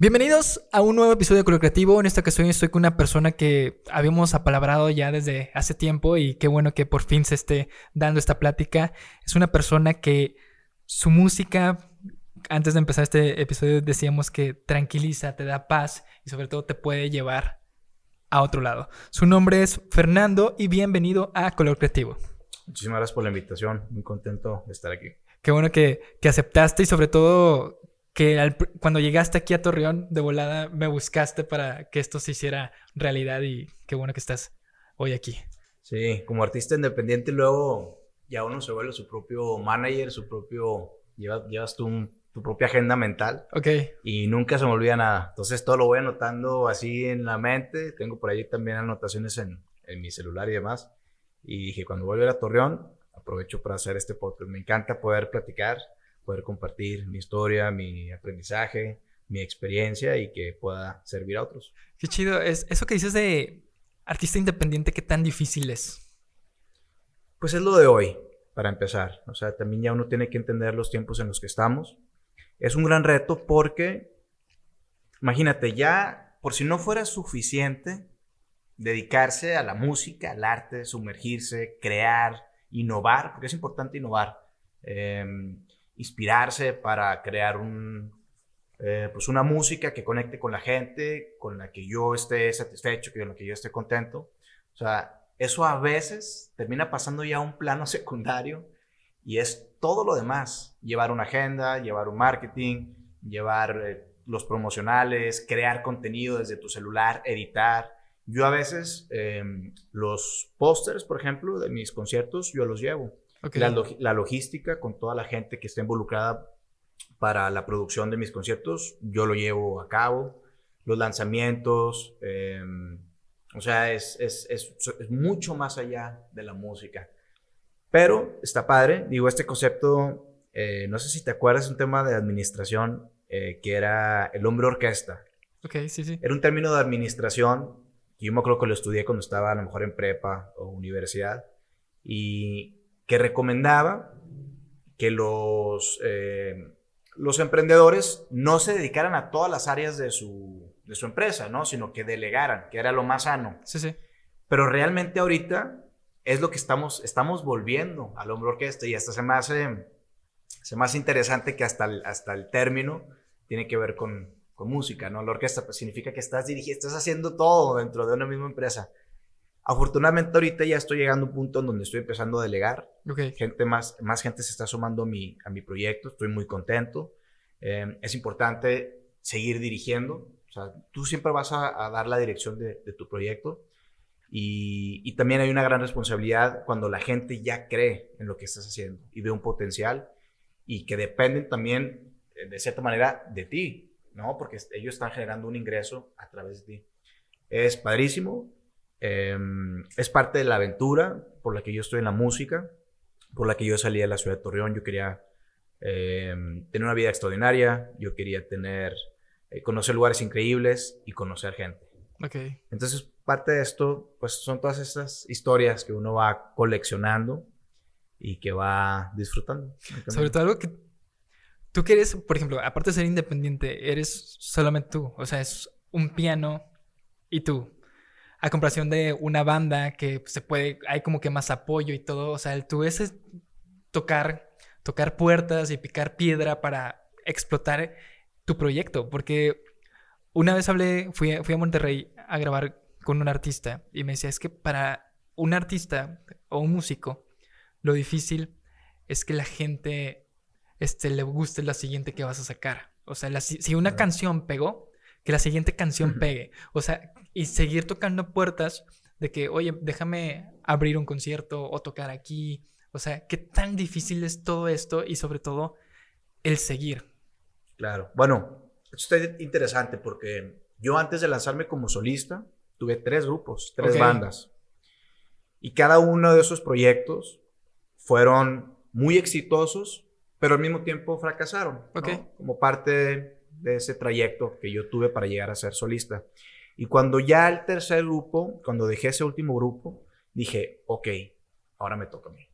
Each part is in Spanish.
Bienvenidos a un nuevo episodio de Color Creativo. En esta ocasión estoy con una persona que habíamos apalabrado ya desde hace tiempo y qué bueno que por fin se esté dando esta plática. Es una persona que su música, antes de empezar este episodio decíamos que tranquiliza, te da paz y sobre todo te puede llevar a otro lado. Su nombre es Fernando y bienvenido a Color Creativo. Muchísimas gracias por la invitación, muy contento de estar aquí. Qué bueno que, que aceptaste y sobre todo que cuando llegaste aquí a Torreón de volada me buscaste para que esto se hiciera realidad y qué bueno que estás hoy aquí. Sí, como artista independiente luego ya uno se vuelve su propio manager, su propio, llevas, llevas tu, tu propia agenda mental. Ok. Y nunca se me olvida nada. Entonces todo lo voy anotando así en la mente. Tengo por ahí también anotaciones en, en mi celular y demás. Y dije, cuando vuelva a Torreón, aprovecho para hacer este podcast. Me encanta poder platicar poder compartir mi historia, mi aprendizaje, mi experiencia y que pueda servir a otros. Qué chido. Es, eso que dices de artista independiente, ¿qué tan difícil es? Pues es lo de hoy, para empezar. O sea, también ya uno tiene que entender los tiempos en los que estamos. Es un gran reto porque, imagínate, ya por si no fuera suficiente dedicarse a la música, al arte, sumergirse, crear, innovar, porque es importante innovar. Eh, inspirarse para crear un, eh, pues una música que conecte con la gente, con la que yo esté satisfecho, con la que yo esté contento. O sea, eso a veces termina pasando ya a un plano secundario y es todo lo demás. Llevar una agenda, llevar un marketing, llevar eh, los promocionales, crear contenido desde tu celular, editar. Yo a veces em, los pósters, por ejemplo, de mis conciertos, yo los llevo. La, logística con toda la gente que está involucrada para la producción de mis conciertos, yo lo llevo a cabo. Los lanzamientos, em, o sea, es, es, es, es, mucho más allá de la música. Pero está padre, digo, este concepto, eh, no sé si te acuerdas, un tema de administración eh, que era el hombre orquesta. Ok, sí, sí. Era un término de administración que yo me acuerdo que lo estudié cuando estaba a lo mejor en prepa o universidad. Y, que recomendaba que los, eh, los emprendedores no se dedicaran a todas las áreas de su, de su empresa, ¿no? Sino que delegaran, que era lo más sano. Sí, sí. Pero realmente ahorita es lo que estamos, estamos volviendo al hombro orquesta y hasta se me hace, se me hace interesante que hasta el, hasta el término tiene que ver con, con música, ¿no? La orquesta pues, significa que estás dirigiendo, estás haciendo todo dentro de una misma empresa. Afortunadamente ahorita ya estoy llegando a un punto en donde estoy empezando a delegar. Gente más, más gente se está sumando a mi, a mi proyecto, estoy muy contento. Eh, es importante seguir dirigiendo. O sea, tú siempre vas a, dar la dirección de, tu proyecto. Y, y, también hay una gran responsabilidad cuando la gente ya cree en lo que estás haciendo y ve un potencial y que dependen también, eh, de cierta manera, de ti, ¿no? Porque ellos están generando un ingreso a través de ti. Es padrísimo, Em, es parte de la aventura por la que yo estoy en la música, por la que yo salí de la ciudad de Torreón. Yo quería em, tener una vida extraordinaria, yo quería tener, eh, conocer lugares increíbles y conocer gente. Okay. Entonces, parte de esto, pues son todas estas historias que uno va coleccionando y que va disfrutando. Sobre todo algo que tú quieres, por ejemplo, aparte de ser independiente, eres solamente tú. O sea, es un piano y tú a comparación de una banda que se puede, hay como que más apoyo y todo, o sea, el tú es tocar, tocar puertas y picar piedra para explotar tu proyecto, porque una vez hablé, fui, fui a Monterrey a grabar con un artista y me decía, es que para un artista o un músico, lo difícil es que la gente este, le guste la siguiente que vas a sacar. O sea, si una canción pegó, que la siguiente canción pegue. O sea, y seguir tocando puertas de que, oye, déjame abrir un concierto o tocar aquí. O sea, qué tan difícil es todo esto y sobre todo el seguir. Claro. Bueno, esto está interesante porque yo antes de lanzarme como solista tuve tres grupos, tres bandas. Y cada uno de esos proyectos fueron muy exitosos, pero al mismo tiempo fracasaron. Como parte de ese trayecto que yo tuve para llegar a ser solista. Y cuando ya el tercer grupo, cuando dejé ese último grupo, dije, ok, ahora me toca a mí.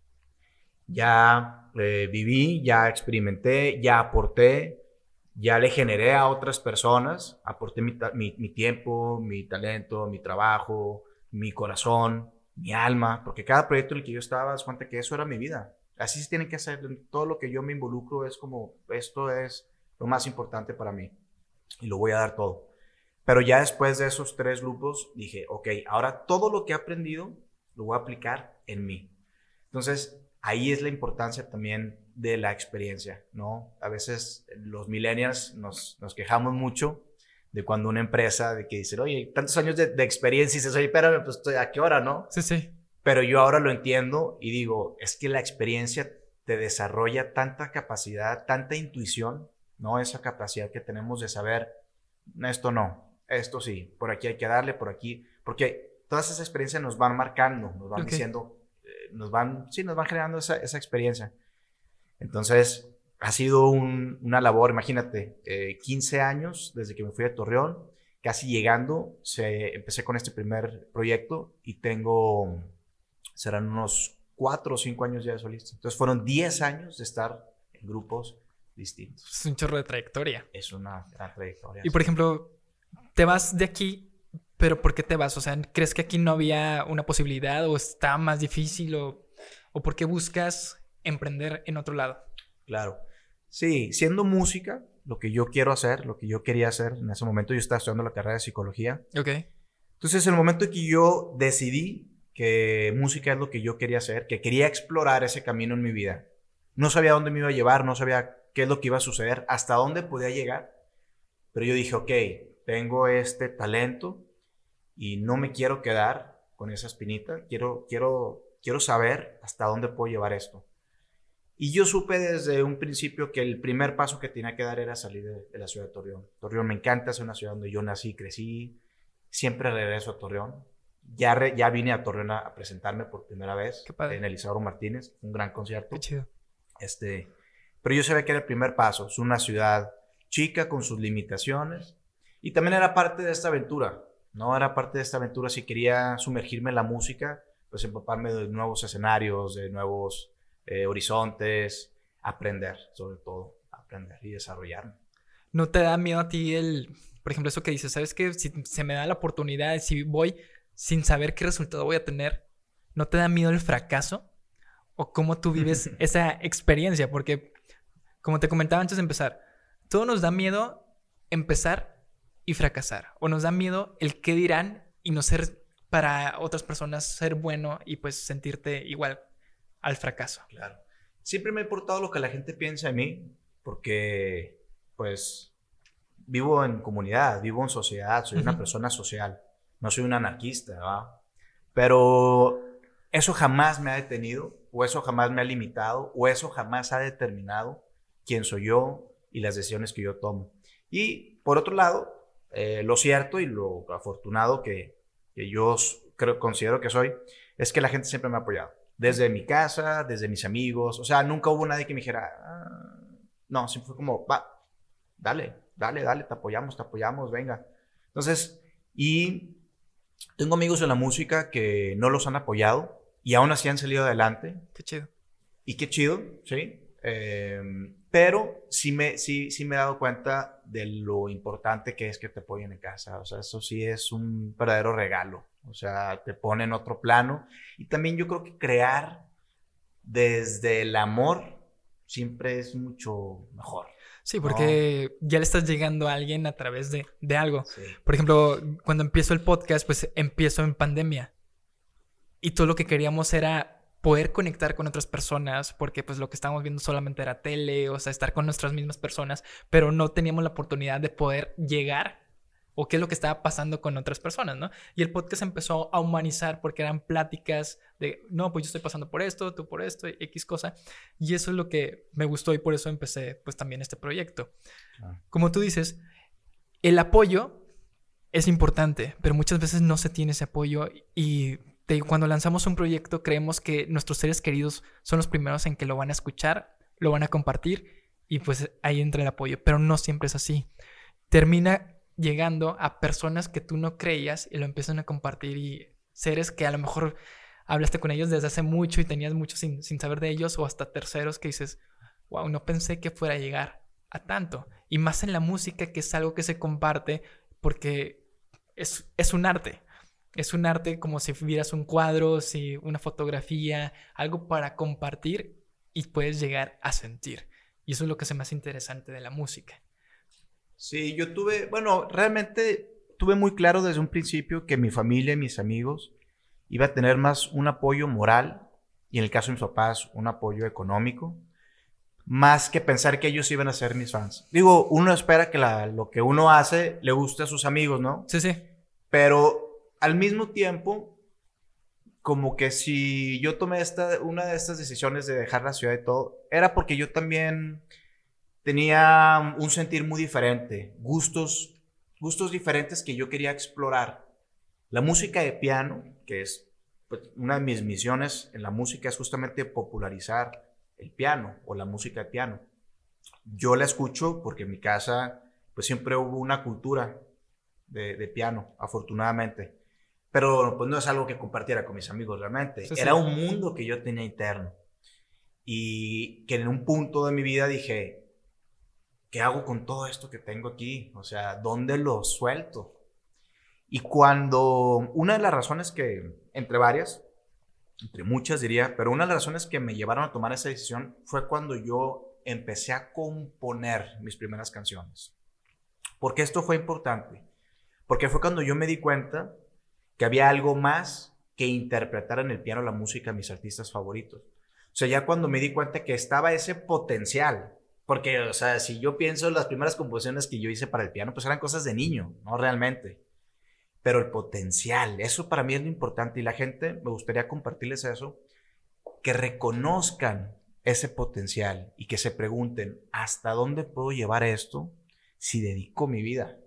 Ya eh, viví, ya experimenté, ya aporté, ya le generé a otras personas, aporté mi, mi, tiempo, mi talento, mi trabajo, mi corazón, mi alma, porque cada proyecto en el que yo estaba, das cuenta que eso era mi vida. Así se tiene que hacer. Todo lo que yo me involucro es como, esto es lo más importante para mí y lo voy a dar todo. Pero ya después de esos tres grupos dije, ok, ahora todo lo que he aprendido lo voy a aplicar en mí. Entonces, ahí es la importancia también de la experiencia, ¿no? A veces los millennials nos, nos quejamos mucho de cuando una empresa, de que dice, oye, tantos años de, experiencia y dices, oye, espérame, pues a qué hora, ¿no? Sí, sí. Pero yo ahora lo entiendo y digo, es que la experiencia te desarrolla tanta capacidad, tanta intuición, ¿no? Esa capacidad que tenemos de saber, esto no, esto sí, por aquí hay que darle, por aquí, porque todas esas experiencias nos van marcando, nos van diciendo, eh, nos van, sí, nos van generando esa, esa experiencia. Entonces, ha sido una labor, imagínate, 15 eh, años desde que me fui a Torreón, casi llegando, se, empecé con este primer proyecto y tengo, serán unos 4 o 5 años ya de solista. Entonces, fueron 10 años de estar en grupos distintos. Es un chorro de trayectoria. Es una gran trayectoria. Y por ejemplo, te vas de aquí, pero ¿por qué te vas? O sea, ¿crees que aquí no había una posibilidad o está más difícil o, o por qué buscas emprender en otro lado? Claro. Sí, siendo música, lo que yo quiero hacer, lo que yo quería hacer en ese momento, yo estaba estudiando la carrera de psicología. Ok. Entonces, en el momento en que yo decidí que música es lo que yo quería hacer, que quería explorar ese camino en mi vida, no sabía dónde me iba a llevar, no sabía qué es lo que iba a suceder, hasta dónde podía llegar, pero yo dije, ok, tengo este talento y no me quiero quedar con esa espinita, quiero, quiero, quiero saber hasta dónde puedo llevar esto. Y yo supe desde un principio que el primer paso que tenía que dar era salir de, la ciudad de Torreón. Torreón me encanta, es una ciudad donde yo nací, crecí, siempre regreso a Torreón. Ya, ya vine a Torreón a, presentarme por primera vez en Elisabro Martínez, un gran concierto. Qué chido. Este, pero yo sabía que era el primer paso, es una ciudad chica con sus limitaciones y también era parte de esta aventura, ¿no? Era parte de esta aventura si quería sumergirme en la música, pues empaparme de nuevos escenarios, de nuevos eh, horizontes, aprender, sobre todo, aprender y desarrollarme. ¿No te da miedo a ti el, por ejemplo, eso que dices, sabes que si se me da la oportunidad, si voy sin saber qué resultado voy a tener, ¿no te da miedo el fracaso? ¿O cómo tú vives esa experiencia? Porque, como te comentaba antes de empezar, todo nos da miedo empezar y fracasar. O nos da miedo el qué dirán y no ser para otras personas ser bueno y pues sentirte igual al fracaso. Claro. Siempre me ha importado lo que la gente piensa de mí, porque pues vivo en comunidad, vivo en sociedad, soy una persona social, no soy un anarquista, ¿va? Pero eso jamás me ha detenido, o eso jamás me ha limitado, o eso jamás ha determinado quién soy yo y las decisiones que yo tomo. Y por otro lado, eh, lo cierto y lo afortunado que, que yo creo, considero que soy, es que la gente siempre me ha apoyado desde mi casa, desde mis amigos. O sea, nunca hubo nadie que me dijera, ah". no, siempre fue como, va, dale, dale, dale, te apoyamos, te apoyamos, venga. Entonces, y tengo amigos en la música que no los han apoyado y aún así han salido adelante. Qué chido. Y qué chido, sí. Em, pero sí me, sí, sí me he dado cuenta de lo importante que es que te apoyen en casa. O sea, eso sí es un verdadero regalo. O sea, te pone en otro plano. Y también yo creo que crear desde el amor siempre es mucho mejor. Sí, porque ya le estás llegando a alguien a través de, de algo. Por ejemplo, cuando empiezo el podcast, pues empiezo en pandemia. Y todo lo que queríamos era poder conectar con otras personas, porque pues lo que estábamos viendo solamente era tele, o sea, estar con nuestras mismas personas, pero no teníamos la oportunidad de poder llegar o qué es lo que estaba pasando con otras personas, ¿no? Y el podcast empezó a humanizar porque eran pláticas de, no, pues yo estoy pasando por esto, tú por esto, X cosa. Y eso es lo que me gustó y por eso empecé pues también este proyecto. Como tú dices, el apoyo es importante, pero muchas veces no se tiene ese apoyo y cuando lanzamos un proyecto creemos que nuestros seres queridos son los primeros en que lo van a escuchar, lo van a compartir y pues ahí entra el apoyo, pero no siempre es así. Termina llegando a personas que tú no creías y lo empiezan a compartir y seres que a lo mejor hablaste con ellos desde hace mucho y tenías mucho sin, saber de ellos o hasta terceros que dices, wow, no pensé que fuera a llegar a tanto. Y más en la música, que es algo que se comparte porque es, es un arte. Es un arte como si vieras un cuadro, si una fotografía, algo para compartir y puedes llegar a sentir. Y eso es lo que es más interesante de la música. Sí, yo tuve, bueno, realmente tuve muy claro desde un principio que mi familia y mis amigos iba a tener más un apoyo moral y en el caso de mis papás un apoyo económico, más que pensar que ellos iban a ser mis fans. Digo, uno espera que lo que uno hace le guste a sus amigos, ¿no? Sí, sí. Pero al mismo tiempo, como que si yo tomé esta, una de estas decisiones de dejar la ciudad y todo, era porque yo también tenía un sentir muy diferente, gustos, gustos diferentes que yo quería explorar. La música de piano, que es pues, una de mis misiones en la música, es justamente popularizar el piano o la música de piano. Yo la escucho porque en mi casa pues siempre hubo una cultura de, piano, afortunadamente. Pero pues no es algo que compartiera con mis amigos realmente. Era un mundo que yo tenía interno. Y que en un punto de mi vida dije, ¿qué hago con todo esto que tengo aquí? O sea, ¿dónde lo suelto? Y cuando una de las razones que, entre varias, entre muchas diría, pero una de las razones que me llevaron a tomar esa decisión fue cuando yo empecé a componer mis primeras canciones. Porque esto fue importante? Porque fue cuando yo me di cuenta que había algo más que interpretar en el piano la música de mis artistas favoritos. O sea, ya cuando me di cuenta que estaba ese potencial porque, o sea, si yo pienso en las primeras composiciones que yo hice para el piano, pues eran cosas de niño, no realmente. Pero el potencial, eso para mí es lo importante y la gente, me gustaría compartirles eso, que reconozcan ese potencial y que se pregunten, ¿hasta dónde puedo llevar esto si dedico mi vida?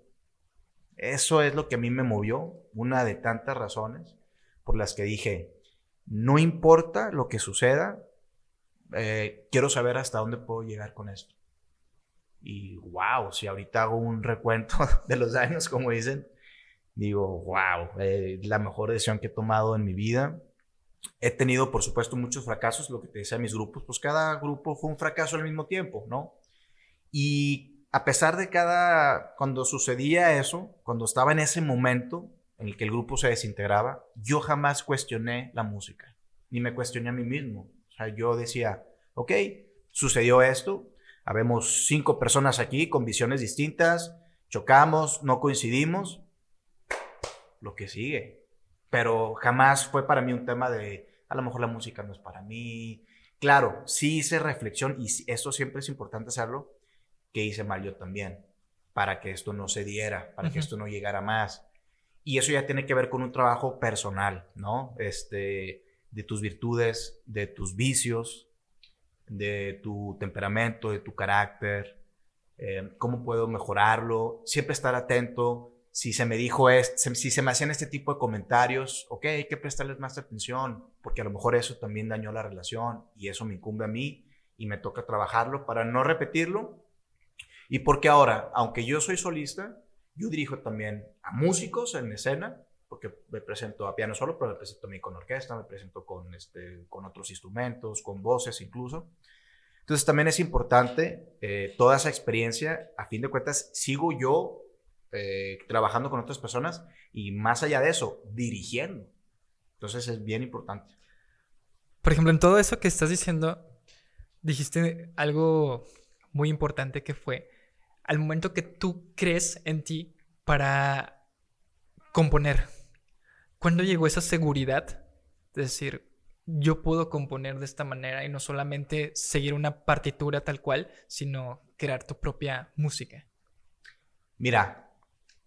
Eso es lo que a mí me movió, una de tantas razones por las que dije, no importa lo que suceda, eh, quiero saber hasta dónde puedo llegar con esto. Y wow, si ahorita hago un recuento de los años, como dicen, digo, wow, eh, la mejor decisión que he tomado en mi vida. He tenido, por supuesto, muchos fracasos, lo que te decía mis grupos, pues cada grupo fue un fracaso al mismo tiempo, ¿no? Y a pesar de cada, cuando sucedía eso, cuando estaba en ese momento en el que el grupo se desintegraba, yo jamás cuestioné la música, ni me cuestioné a mí mismo sea, yo decía, ok, sucedió esto, habemos cinco personas aquí con visiones distintas, chocamos, no coincidimos, lo que sigue. Pero jamás fue para mí un tema de, a lo mejor la música no es para mí. Claro, sí hice reflexión y esto siempre es importante hacerlo, que hice mal yo también, para que esto no se diera, para que esto no llegara más. Y eso ya tiene que ver con un trabajo personal, ¿no? Este, de tus virtudes, de tus vicios, de tu temperamento, de tu carácter, eh, cómo puedo mejorarlo, siempre estar atento. Si se me dijo esto, si se me hacían este tipo de comentarios, ok, hay que prestarles más atención, porque a lo mejor eso también dañó la relación y eso me incumbe a mí y me toca trabajarlo para no repetirlo. Y porque ahora, aunque yo soy solista, yo dirijo también a músicos en escena porque me presento a piano solo, pero me presento mí con orquesta, me presento con, este, con otros instrumentos, con voces incluso. Entonces también es importante eh, toda esa experiencia, a fin de cuentas, sigo yo eh, trabajando con otras personas y más allá de eso, dirigiendo. Entonces es bien importante. Por ejemplo, en todo eso que estás diciendo, dijiste algo muy importante que fue al momento que tú crees en ti para componer, ¿Cuándo llegó esa seguridad de decir, yo puedo componer de esta manera y no solamente seguir una partitura tal cual, sino crear tu propia música? Mira,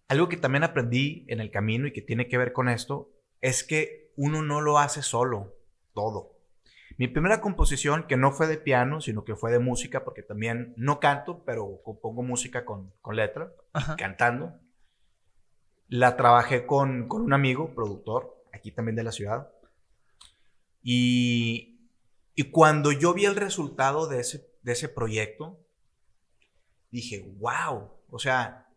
algo que también aprendí en el camino y que tiene que ver con esto es que uno no lo hace solo, todo. Mi primera composición, que no fue de piano, sino que fue de música, porque también no canto, pero compongo música con, letra, cantando. La trabajé con, un amigo, productor, aquí también de la ciudad. Y, cuando yo vi el resultado de ese, de ese proyecto, dije, wow, o sea,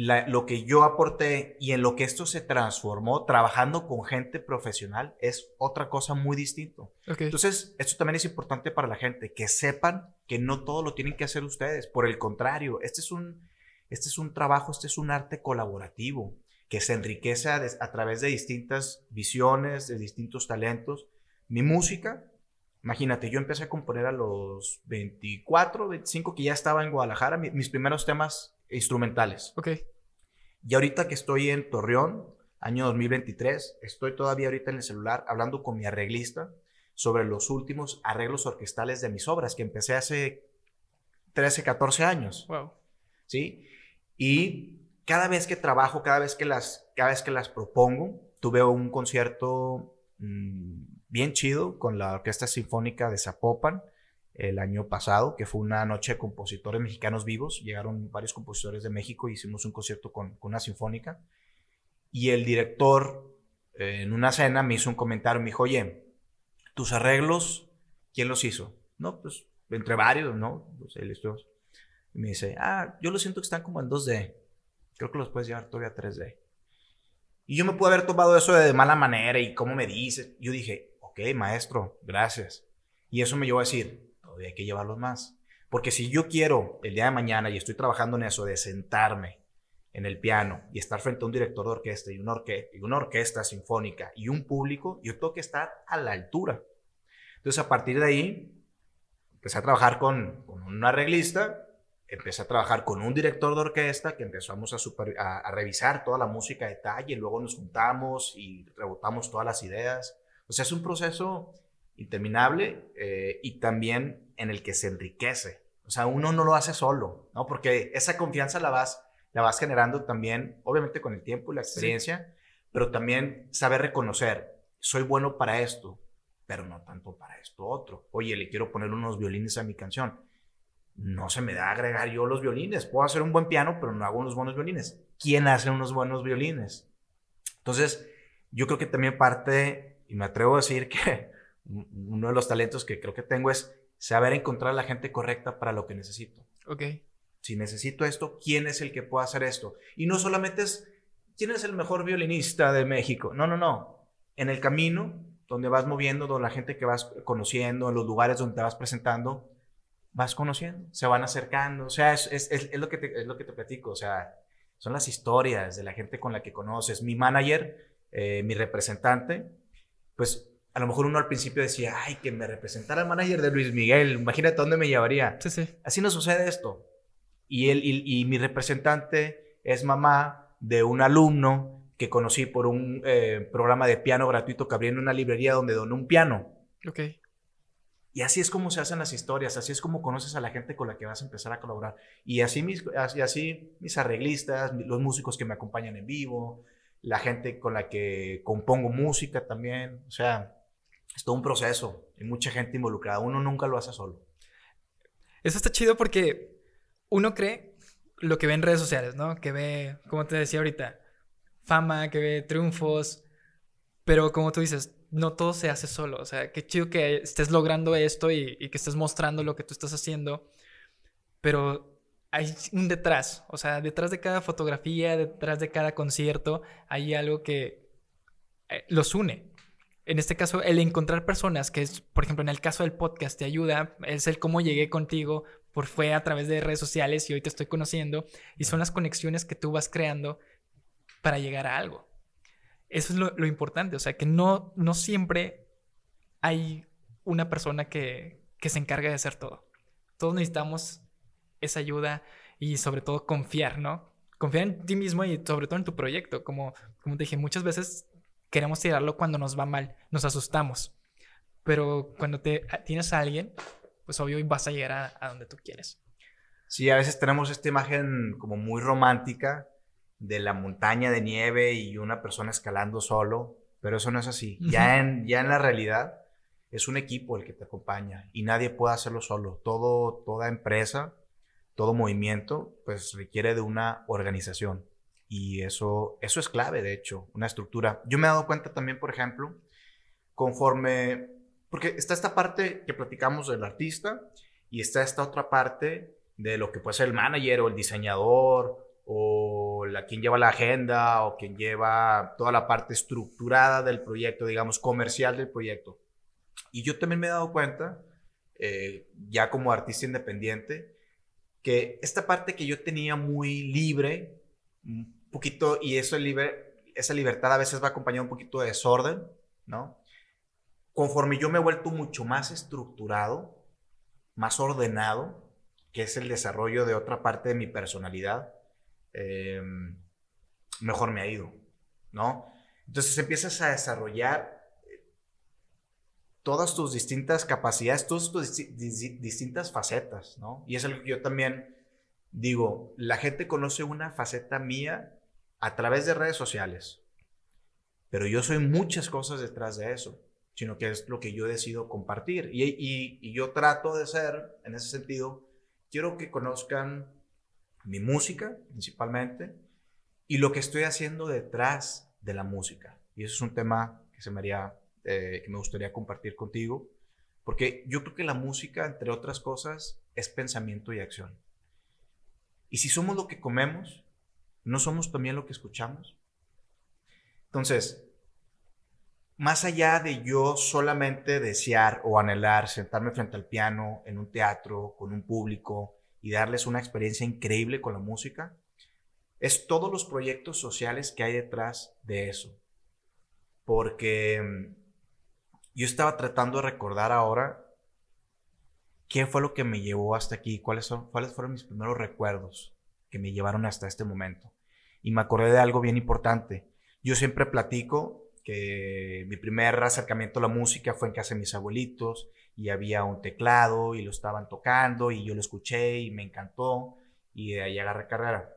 lo que yo aporté y en lo que esto se transformó trabajando con gente profesional es otra cosa muy distinto. Entonces, esto también es importante para la gente, que sepan que no todo lo tienen que hacer ustedes. Por el contrario, este es un, este es un trabajo, este es un arte colaborativo que se enriquece a, a través de distintas visiones, de distintos talentos. Mi música, imagínate, yo empecé a componer a los 24, 25 que ya estaba en Guadalajara, mis primeros temas instrumentales. Ok. Y ahorita que estoy en Torreón, año 2023, estoy todavía ahorita en el celular hablando con mi arreglista sobre los últimos arreglos orquestales de mis obras que empecé hace 13, 14 años. Wow. ¿Sí? Y cada vez que trabajo, cada vez que las, cada vez que las propongo, tuve un concierto mm, bien chido con la Orquesta Sinfónica de Zapopan el año pasado, que fue una noche de compositores mexicanos vivos. Llegaron varios compositores de México hicimos un concierto con, una sinfónica. Y el director, eh, en una cena, me hizo un comentario, me dijo, oye, tus arreglos, ¿quién los hizo? No, pues entre varios, ¿no? Pues Y me dice, ah, yo lo siento que están como en 2D. Creo que los puedes llevar todavía a 3D. Y yo me pude haber tomado eso de mala manera y cómo me dices. Yo dije, ok, maestro, gracias. Y eso me llevó a decir, hay que llevarlos más. Porque si yo quiero el día de mañana y estoy trabajando en eso de sentarme en el piano y estar frente a un director de orquesta y una, orque y una orquesta sinfónica y un público, yo tengo que estar a la altura. Entonces, a partir de ahí, empecé a trabajar con, con un arreglista, empecé a trabajar con un director de orquesta que empezamos a, a, revisar toda la música de detalle, luego nos juntamos y rebotamos todas las ideas. O sea, es un proceso interminable eh, y también en el que se enriquece. O sea, uno no lo hace solo, ¿no? Porque esa confianza la vas, la vas generando también, obviamente con el tiempo y la experiencia, pero también saber reconocer, soy bueno para esto, pero no tanto para esto otro. Oye, le quiero poner unos violines a mi canción. No se me da agregar yo los violines. Puedo hacer un buen piano, pero no hago unos buenos violines. ¿Quién hace unos buenos violines? Entonces, yo creo que también parte, y me atrevo a decir que uno de los talentos que creo que tengo es saber encontrar a la gente correcta para lo que necesito. Ok. Si necesito esto, ¿quién es el que puede hacer esto? Y no solamente es, ¿quién es el mejor violinista de México? No, no, no. En el camino, donde vas moviendo, donde la gente que vas conociendo, en los lugares donde te vas presentando, vas conociendo, se van acercando. O sea, es, es, es, lo, que te, es lo que te platico. O sea, son las historias de la gente con la que conoces. Mi manager, eh, mi representante, pues a lo mejor uno al principio decía, ay, que me representara el manager de Luis Miguel, imagínate dónde me llevaría. Sí, sí. Así no sucede esto. Y, él, y, mi representante es mamá de un alumno que conocí por un eh, programa de piano gratuito que abrí en una librería donde donó un piano. Ok. Y así es como se hacen las historias, así es como conoces a la gente con la que vas a empezar a colaborar. Y así mis, así, así mis arreglistas, los músicos que me acompañan en vivo, la gente con la que compongo música también. O sea, es todo un proceso, hay mucha gente involucrada, uno nunca lo hace solo. Eso está chido porque uno cree lo que ve en redes sociales, ¿no? Que ve, como te decía ahorita, fama, que ve triunfos, pero como tú dices, no todo se hace solo, o sea, qué chido que estés logrando esto y, y que estés mostrando lo que tú estás haciendo, pero hay un detrás, o sea, detrás de cada fotografía, detrás de cada concierto, hay algo que eh, los une en este caso, el encontrar personas, que es, por ejemplo, en el caso del podcast, te ayuda, es el cómo llegué contigo, por fue a través de redes sociales y hoy te estoy conociendo, y son las conexiones que tú vas creando para llegar a algo. Eso es lo, importante, o sea, que no, no siempre hay una persona que, que se encarga de hacer todo. Todos necesitamos esa ayuda y sobre todo confiar, ¿no? Confiar en ti mismo y sobre todo en tu proyecto. Como, como te dije, muchas veces queremos tirarlo cuando nos va mal, nos asustamos. Pero cuando te tienes a alguien, pues obvio vas a llegar a, donde tú quieres. Sí, a veces tenemos esta imagen como muy romántica de la montaña de nieve y una persona escalando solo, pero eso no es así. Ya en, ya en la realidad es un equipo el que te acompaña y nadie puede hacerlo solo. Todo, toda empresa, todo movimiento, pues requiere de una organización. Y eso, eso es clave, de hecho, una estructura. Yo me he dado cuenta también, por ejemplo, conforme, porque está esta parte que platicamos del artista y está esta otra parte de lo que puede ser el manager o el diseñador o la, quien lleva la agenda o quien lleva toda la parte estructurada del proyecto, digamos, comercial del proyecto. Y yo también me he dado cuenta, eh, ya como artista independiente, que esta parte que yo tenía muy libre, un poquito, y eso esa libertad a veces va acompañada un poquito de desorden, ¿no? Conforme yo me he vuelto mucho más estructurado, más ordenado, que es el desarrollo de otra parte de mi personalidad, em, mejor me ha ido, ¿no? Entonces empiezas a desarrollar eh, todas tus distintas capacidades, todas tus distintas facetas, ¿no? Y es algo que yo también digo, la gente conoce una faceta mía a través de redes sociales, pero yo soy muchas cosas detrás de eso, sino que es lo que yo decido compartir. Y, y yo trato de ser, en ese sentido, quiero que conozcan mi música principalmente y lo que estoy haciendo detrás de la música. Y eso es un tema que, se me, haría, eh, que me gustaría compartir contigo, porque yo creo que la música, entre otras cosas, es pensamiento y acción. Y si somos lo que comemos, ¿no somos también lo que escuchamos? Entonces, más allá de yo solamente desear o anhelar sentarme frente al piano en un teatro con un público y darles una experiencia increíble con la música, es todos los proyectos sociales que hay detrás de eso. Porque mm, yo estaba tratando de recordar ahora qué fue lo que me llevó hasta aquí, cuáles, son, cuáles fueron mis primeros recuerdos que me llevaron hasta este momento. Y me acordé de algo bien importante. Yo siempre platico que mi primer acercamiento a la música fue en casa de mis abuelitos y había un teclado y lo estaban tocando y yo lo escuché y me encantó y de ahí agarré carrera.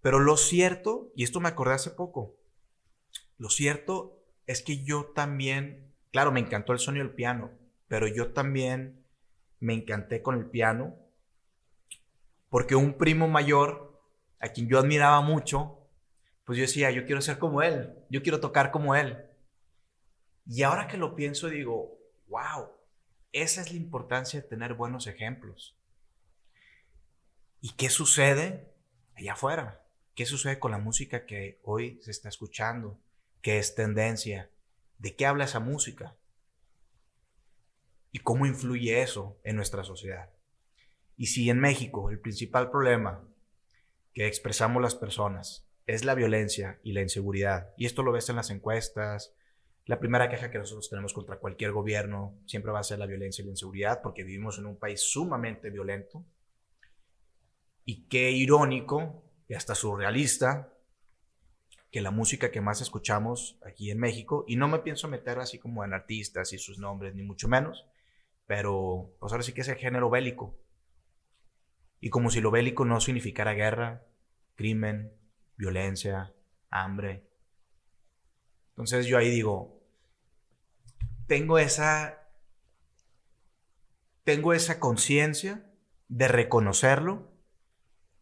Pero lo cierto, y esto me acordé hace poco, lo cierto es que yo también, claro, me encantó el sonido del piano, pero yo también me encanté con el piano porque un primo mayor, a quien yo admiraba mucho, pues yo decía, yo quiero ser como él, yo quiero tocar como él. Y ahora que lo pienso, digo, wow, esa es la importancia de tener buenos ejemplos. ¿Y qué sucede allá afuera? ¿Qué sucede con la música que hoy se está escuchando? ¿Qué es tendencia? ¿De qué habla esa música? ¿Y cómo influye eso en nuestra sociedad? Y si en México el principal problema que expresamos las personas es la violencia y la inseguridad, y esto lo ves en las encuestas, la primera queja que nosotros tenemos contra cualquier gobierno siempre va a ser la violencia y la inseguridad, porque vivimos en un país sumamente violento. Y qué irónico y hasta surrealista que la música que más escuchamos aquí en México, y no me pienso meter así como en artistas y sus nombres, ni mucho menos, pero pues ahora sí que es el género bélico. Y como si lo bélico no significara guerra, crimen, violencia, hambre. Entonces yo ahí digo, tengo esa, tengo esa conciencia de reconocerlo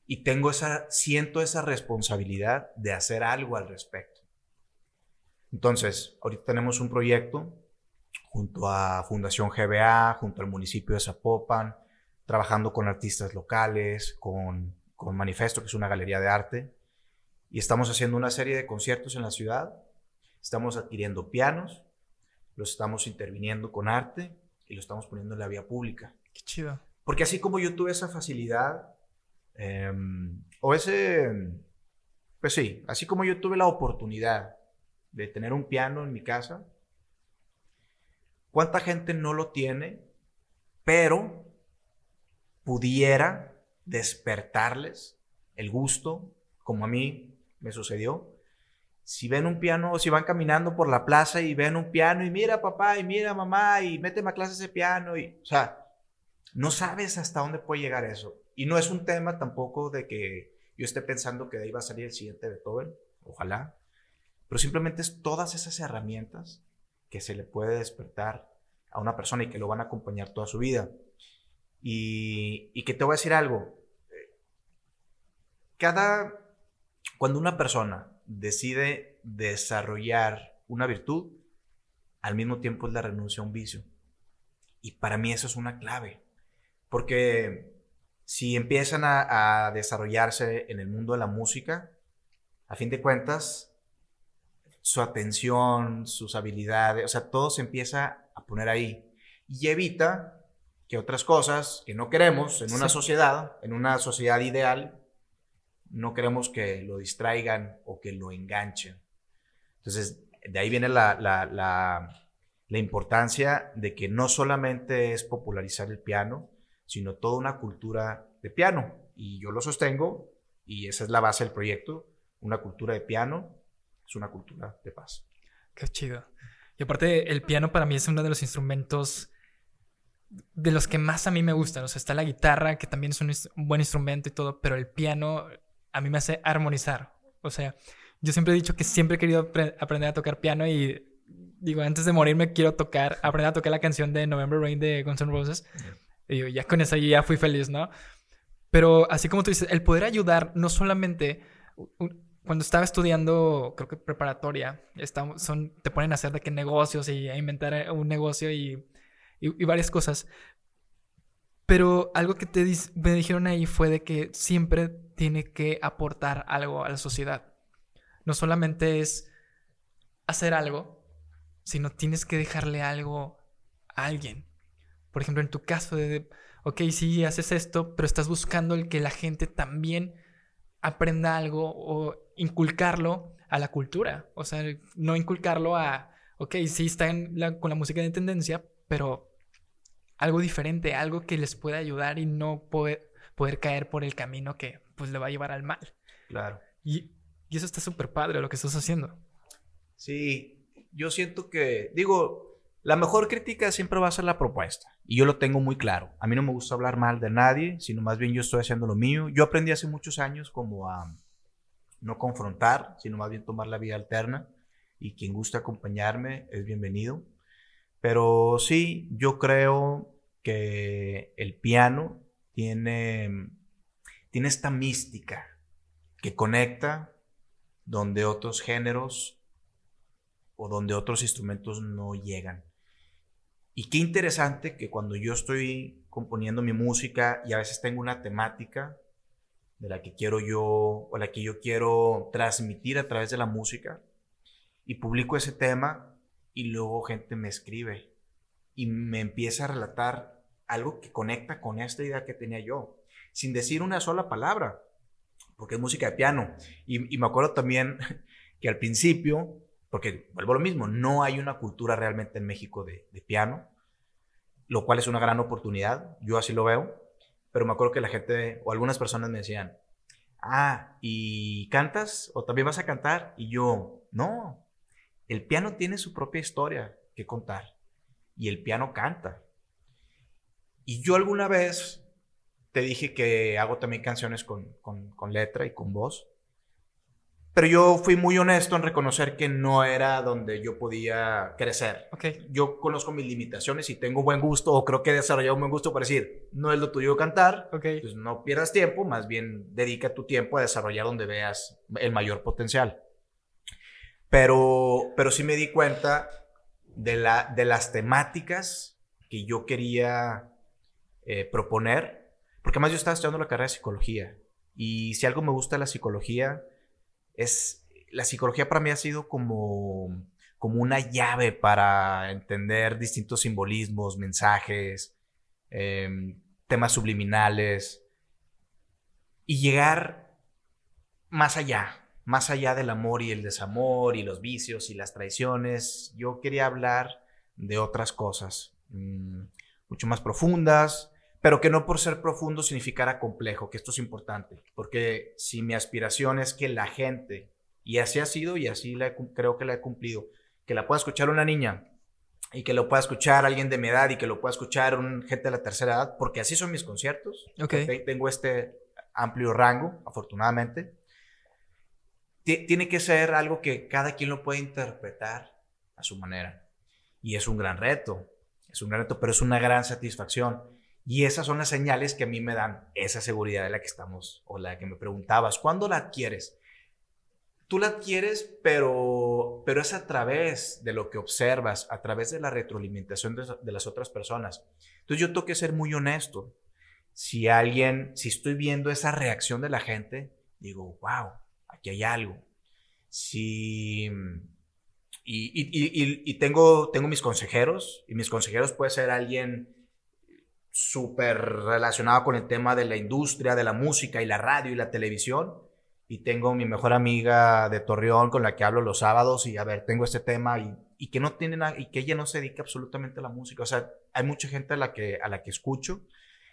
y tengo esa, siento esa responsabilidad de hacer algo al respecto. Entonces, ahorita tenemos un proyecto junto a Fundación GBA, junto al municipio de Zapopan, trabajando con artistas locales, con, con Manifesto, que es una galería de arte, y estamos haciendo una serie de conciertos en la ciudad, estamos adquiriendo pianos, los estamos interviniendo con arte y lo estamos poniendo en la vía pública. Qué chido. Porque así como yo tuve esa facilidad, em, o ese, pues sí, así como yo tuve la oportunidad de tener un piano en mi casa, ¿cuánta gente no lo tiene, pero pudiera despertarles el gusto, como a mí me sucedió, si ven un piano, si van caminando por la plaza y ven un piano y mira papá y mira mamá y méteme a clase ese piano y, o sea, no sabes hasta dónde puede llegar eso. Y no es un tema tampoco de que yo esté pensando que de ahí va a salir el siguiente Beethoven, ojalá, pero simplemente es todas esas herramientas que se le puede despertar a una persona y que lo van a acompañar toda su vida. Y, y que te voy a decir algo, cada, cuando una persona decide desarrollar una virtud, al mismo tiempo es la renuncia a un vicio. Y para mí eso es una clave. Porque si empiezan a, desarrollarse en el mundo de la música, a fin de cuentas, su atención, sus habilidades, o sea, todo se empieza a poner ahí y evita que otras cosas que no queremos en una sociedad, en una sociedad ideal, no queremos que lo distraigan o que lo enganchen. Entonces, de ahí viene la, la, importancia de que no solamente es popularizar el piano, sino toda una cultura de piano. Y yo lo sostengo, y esa es la base del proyecto, una cultura de piano es una cultura de paz. Qué chido. Y aparte, el piano para mí es uno de los instrumentos de los que más a mí me gustan. O sea, está la guitarra, que también es un, un buen instrumento y todo, pero el piano a mí me hace armonizar. O sea, yo siempre he dicho que siempre he querido aprender a tocar piano y digo, antes de morirme quiero tocar, aprender a tocar la canción de November Rain de Guns N' Roses. Y digo, ya con eso ya fui feliz, ¿no? Pero así como tú dices, el poder ayudar no solamente cuando estaba estudiando, creo que preparatoria, son, te ponen a hacer de qué negocios y a inventar un negocio y, y, varias cosas. Pero algo que te me dijeron ahí fue de que siempre tiene que aportar algo a la sociedad no solamente es hacer algo, sino tienes que dejarle algo a alguien. Por ejemplo, en tu caso de, ok, sí, haces esto, pero estás buscando el que la gente también aprenda algo o inculcarlo a la cultura. O sea, no inculcarlo a, ok, sí está con la música de tendencia, pero algo diferente, algo que les pueda ayudar y no poder, poder caer por el camino que pues le va a llevar al mal. Claro. Y y eso está súper padre lo que estás haciendo. Sí, yo siento que, digo, la mejor crítica siempre va a ser la propuesta. Y yo lo tengo muy claro. A mí no me gusta hablar mal de nadie, sino más bien yo estoy haciendo lo mío. Yo aprendí hace muchos años como a no confrontar, sino más bien tomar la vida alterna. Y quien guste acompañarme es bienvenido. Pero sí, yo creo que el piano tiene, tiene esta mística que conecta donde otros géneros o donde otros instrumentos no llegan. Y qué interesante que cuando yo estoy componiendo mi música y a veces tengo una temática de la que quiero yo o la que yo quiero transmitir a través de la música y publico ese tema y luego gente me escribe y me empieza a relatar algo que conecta con esta idea que tenía yo, sin decir una sola palabra porque es música de piano. Y, me acuerdo también que al principio, porque vuelvo a lo mismo, no hay una cultura realmente en México de, piano, lo cual es una gran oportunidad, yo así lo veo, pero me acuerdo que la gente o algunas personas me decían, ah, ¿y cantas o también vas a cantar? Y yo, no, el piano tiene su propia historia que contar y el piano canta. Y yo alguna vez te dije que hago también canciones con, letra y con voz. Pero yo fui muy honesto en reconocer que no era donde yo podía crecer. Okay. Yo conozco mis limitaciones y tengo buen gusto, o creo que he desarrollado un buen gusto para decir, no es lo tuyo cantar, okay. pues no pierdas tiempo, más bien dedica tu tiempo a desarrollar donde veas el mayor potencial. Pero, pero sí me di cuenta de, la, de las temáticas que yo quería eh, proponer porque además yo estaba estudiando la carrera de psicología. Y si algo me gusta la psicología, es. La psicología para mí ha sido como, como una llave para entender distintos simbolismos, mensajes, em, temas subliminales. Y llegar más allá, más allá del amor y el desamor y los vicios y las traiciones. Yo quería hablar de otras cosas, mm, mucho más profundas, pero que no por ser profundo significara complejo, que esto es importante, porque si mi aspiración es que la gente, y así ha sido y así creo que la he cumplido, que la pueda escuchar una niña y que lo pueda escuchar alguien de mi edad y que lo pueda escuchar un gente de la tercera edad, porque así son mis conciertos. Okay. Tengo este amplio rango, afortunadamente. Tiene que ser algo que cada quien lo puede interpretar a su manera. Y es un gran reto, es un gran reto, pero es una gran satisfacción. Y esas son las señales que a mí me dan esa seguridad de la que estamos, o la que me preguntabas, ¿cuándo la adquieres? Tú la adquieres, pero, pero es a través de lo que observas, a través de la retroalimentación de, las otras personas. Entonces yo tengo que ser muy honesto Si alguien, si estoy viendo esa reacción de la gente, digo, wow, aquí hay algo. Si... Y, tengo, tengo mis consejeros, y mis consejeros puede ser alguien súper relacionado con el tema de la industria, de la música y la radio y la televisión. Y tengo mi mejor amiga de Torreón con la que hablo los sábados y a ver, tengo este tema y, que no tiene y que ella no se dedica absolutamente a la música. O sea, hay mucha gente a la que, a la que escucho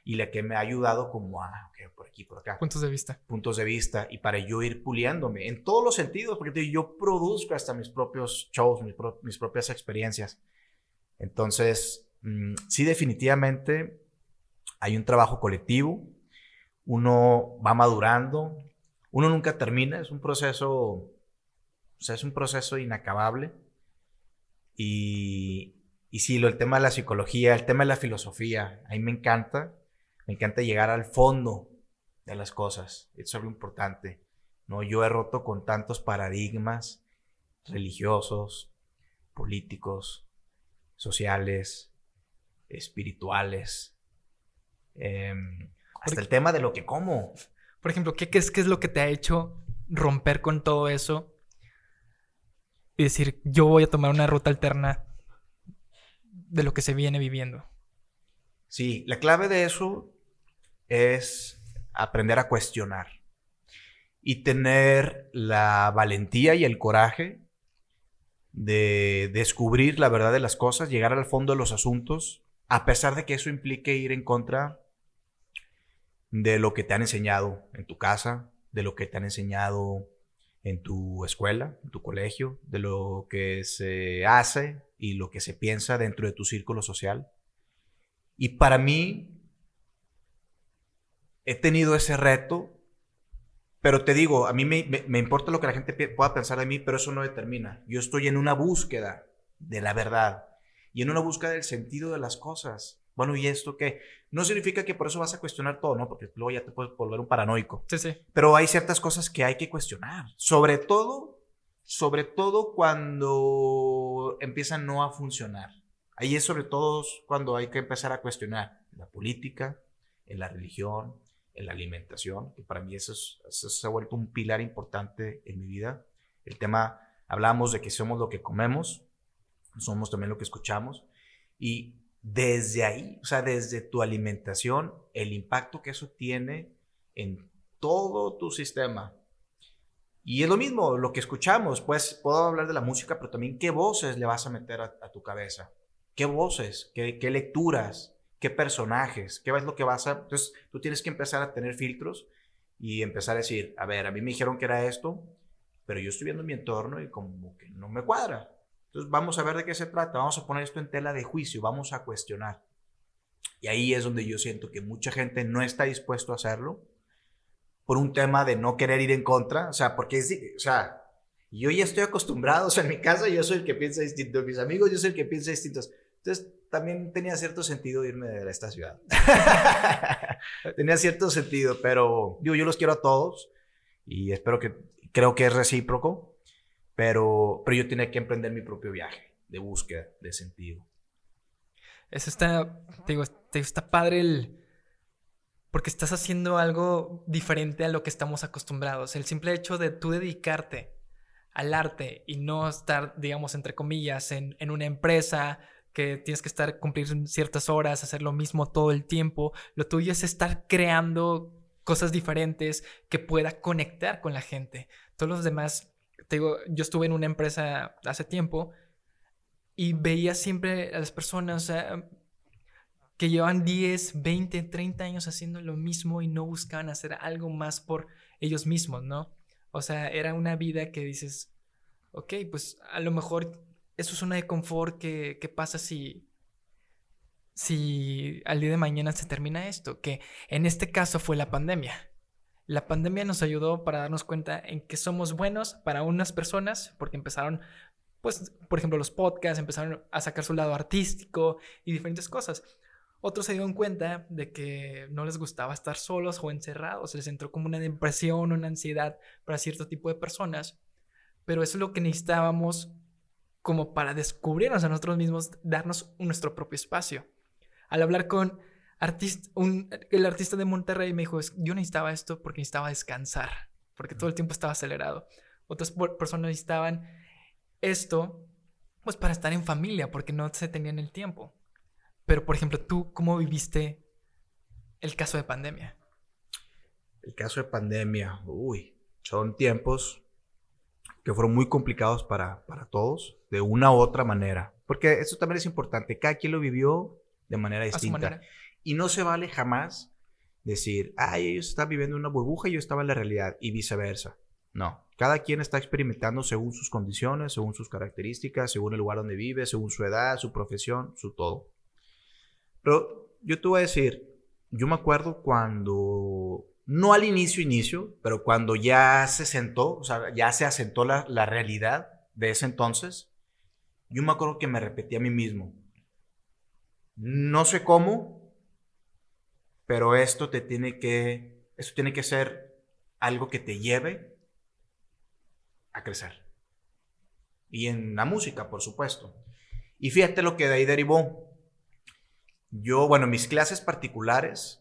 y la que me ha ayudado como a, por aquí, por acá. Puntos de vista. Puntos de vista y para yo ir puliéndome en todos los sentidos, porque yo produzco hasta mis propios shows, mis, mis propias experiencias. Entonces, mm, sí, definitivamente hay un trabajo colectivo, uno va madurando, uno nunca termina, es un proceso, o sea, es un proceso inacabable. Y, y sí, lo, el tema de la psicología, el tema de la filosofía, a mí me encanta, me encanta llegar al fondo de las cosas, eso es algo importante. ¿no? Yo he roto con tantos paradigmas religiosos, políticos, sociales, espirituales, em, hasta el tema de lo que como. Por ejemplo, ¿qué crees que es lo que te ha hecho romper con todo eso y decir, yo voy a tomar una ruta alterna de lo que se viene viviendo? Sí, la clave de eso es aprender a cuestionar y tener la valentía y el coraje de descubrir la verdad de las cosas, llegar al fondo de los asuntos, a pesar de que eso implique ir en contra de lo que te han enseñado en tu casa, de lo que te han enseñado en tu escuela, en tu colegio, de lo que se hace y lo que se piensa dentro de tu círculo social. Y para mí, he tenido ese reto, pero te digo, a mí me, importa lo que la gente pueda pensar de mí, pero eso no determina. Yo estoy en una búsqueda de la verdad y en una búsqueda del sentido de las cosas. Bueno, ¿y esto qué? No significa que por eso vas a cuestionar todo, ¿no? Porque luego ya te puedes volver un paranoico. Sí, sí. Pero hay ciertas cosas que hay que cuestionar. Sobre todo, sobre todo cuando empiezan no a funcionar. Ahí es sobre todo cuando hay que empezar a cuestionar la política, en la religión, en la alimentación, que para mí eso, se ha vuelto un pilar importante en mi vida. El tema, hablamos de que somos lo que comemos, somos también lo que escuchamos, y desde ahí, o sea, desde tu alimentación, el impacto que eso tiene en todo tu sistema. Y es lo mismo, lo que escuchamos, pues puedo hablar de la música, pero también qué voces le vas a meter a, tu cabeza, qué voces, qué, qué lecturas, qué personajes, qué es lo que vas a... Entonces, tú tienes que empezar a tener filtros y empezar a decir, a ver, a mí me dijeron que era esto, pero yo estoy viendo mi entorno y como que no me cuadra. Entonces, vamos a ver de qué se trata, vamos a poner esto en tela de juicio, vamos a cuestionar. Y ahí es donde yo siento que mucha gente no está dispuesto a hacerlo por un tema de no querer ir en contra, o sea, porque es, o sea, yo ya estoy acostumbrado, o sea, en mi casa yo soy el que piensa distinto, mis amigos yo soy el que piensa distinto. Entonces, también tenía cierto sentido irme de esta ciudad. tenía cierto sentido, pero yo los quiero a todos y espero que, creo que es recíproco, pero, pero yo tenía que emprender mi propio viaje de búsqueda de sentido. Eso está, te digo, está padre el... Porque estás haciendo algo diferente a lo que estamos acostumbrados. El simple hecho de tú dedicarte al arte y no estar, digamos, entre comillas, en, en una empresa que tienes que estar cumplir ciertas horas, hacer lo mismo todo el tiempo. Lo tuyo es estar creando cosas diferentes que pueda conectar con la gente. Todos los demás, te digo, yo estuve en una empresa hace tiempo y veía siempre a las personas que llevan 10, 20, 30 años haciendo lo mismo y no buscaban hacer algo más por ellos mismos, ¿no? O sea, era una vida que dices, ok, pues a lo mejor eso es una de confort que, pasa si, si al día de mañana se termina esto, que en este caso fue la pandemia. La pandemia nos ayudó para darnos cuenta en que somos buenos para unas personas, porque empezaron, pues, por ejemplo, los podcasts, empezaron a sacar su lado artístico y diferentes cosas. Otros se dieron cuenta de que no les gustaba estar solos o encerrados, les entró como una depresión, una ansiedad para cierto tipo de personas, pero eso es lo que necesitábamos como para descubrirnos a nosotros mismos, darnos nuestro propio espacio. Al hablar con artista, un, el artista de Monterrey me dijo, yo necesitaba esto porque necesitaba descansar, porque todo el tiempo estaba acelerado. Otras personas necesitaban esto, pues para estar en familia, porque no se tenían el tiempo. Pero, por ejemplo, tú, ¿cómo viviste el caso de pandemia? El caso de pandemia, uy, son tiempos que fueron muy complicados para, para todos, de una u otra manera. Porque eso también es importante, cada quien lo vivió de manera distinta. Y no se vale jamás decir, ay, ellos están viviendo una burbuja y yo estaba en la realidad, y viceversa. No, cada quien está experimentando según sus condiciones, según sus características, según el lugar donde vive, según su edad, su profesión, su todo. Pero yo te voy a decir, yo me acuerdo cuando, no al inicio, inicio, pero cuando ya se sentó, o sea, ya se asentó la, la realidad de ese entonces, yo me acuerdo que me repetí a mí mismo, no sé cómo, pero esto te tiene que, esto tiene que ser algo que te lleve a crecer. Y en la música, por supuesto. Y fíjate lo que de ahí derivó. Yo, bueno, mis clases particulares,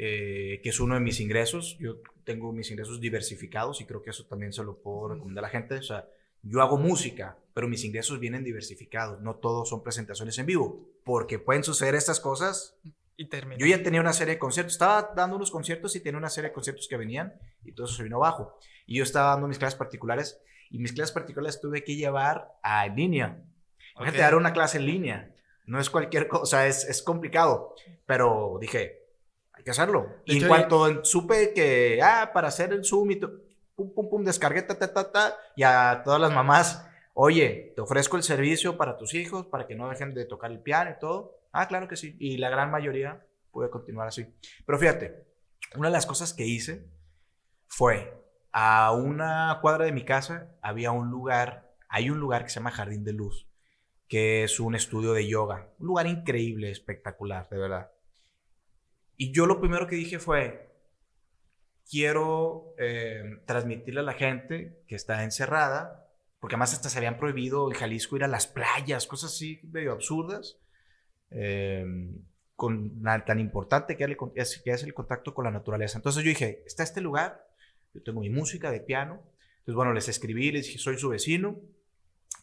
eh, que es uno de mis ingresos, yo tengo mis ingresos diversificados y creo que eso también se lo puedo recomendar a la gente. O sea, yo hago música, pero mis ingresos vienen diversificados. No todos son presentaciones en vivo, porque pueden suceder estas cosas. Y Yo ya tenía una serie de conciertos, estaba dando unos conciertos y tenía una serie de conciertos que venían y todo eso se vino abajo. Y yo estaba dando mis clases particulares y mis clases particulares tuve que llevar a línea. Okay. dar una clase en línea. No es cualquier cosa, es, es complicado. Pero dije, hay que hacerlo. y en cuanto supe que, ah, para hacer el Zoom y pum, pum, pum, descargué, ta, ta, ta, ta, y a todas las mamás, oye, te ofrezco el servicio para tus hijos, para que no dejen de tocar el piano y todo. Ah, claro que sí. Y la gran mayoría puede continuar así. Pero fíjate, una de las cosas que hice fue a una cuadra de mi casa había un lugar, hay un lugar que se llama Jardín de Luz, que es un estudio de yoga. Un lugar increíble, espectacular, de verdad. Y yo lo primero que dije fue, quiero eh, transmitirle a la gente que está encerrada, porque además hasta se habían prohibido en Jalisco ir a las playas, cosas así medio absurdas, eh, con nada tan importante que es, que es el contacto con la naturaleza. Entonces yo dije, está este lugar, yo tengo mi música de piano, entonces bueno, les escribí, les dije, soy su vecino,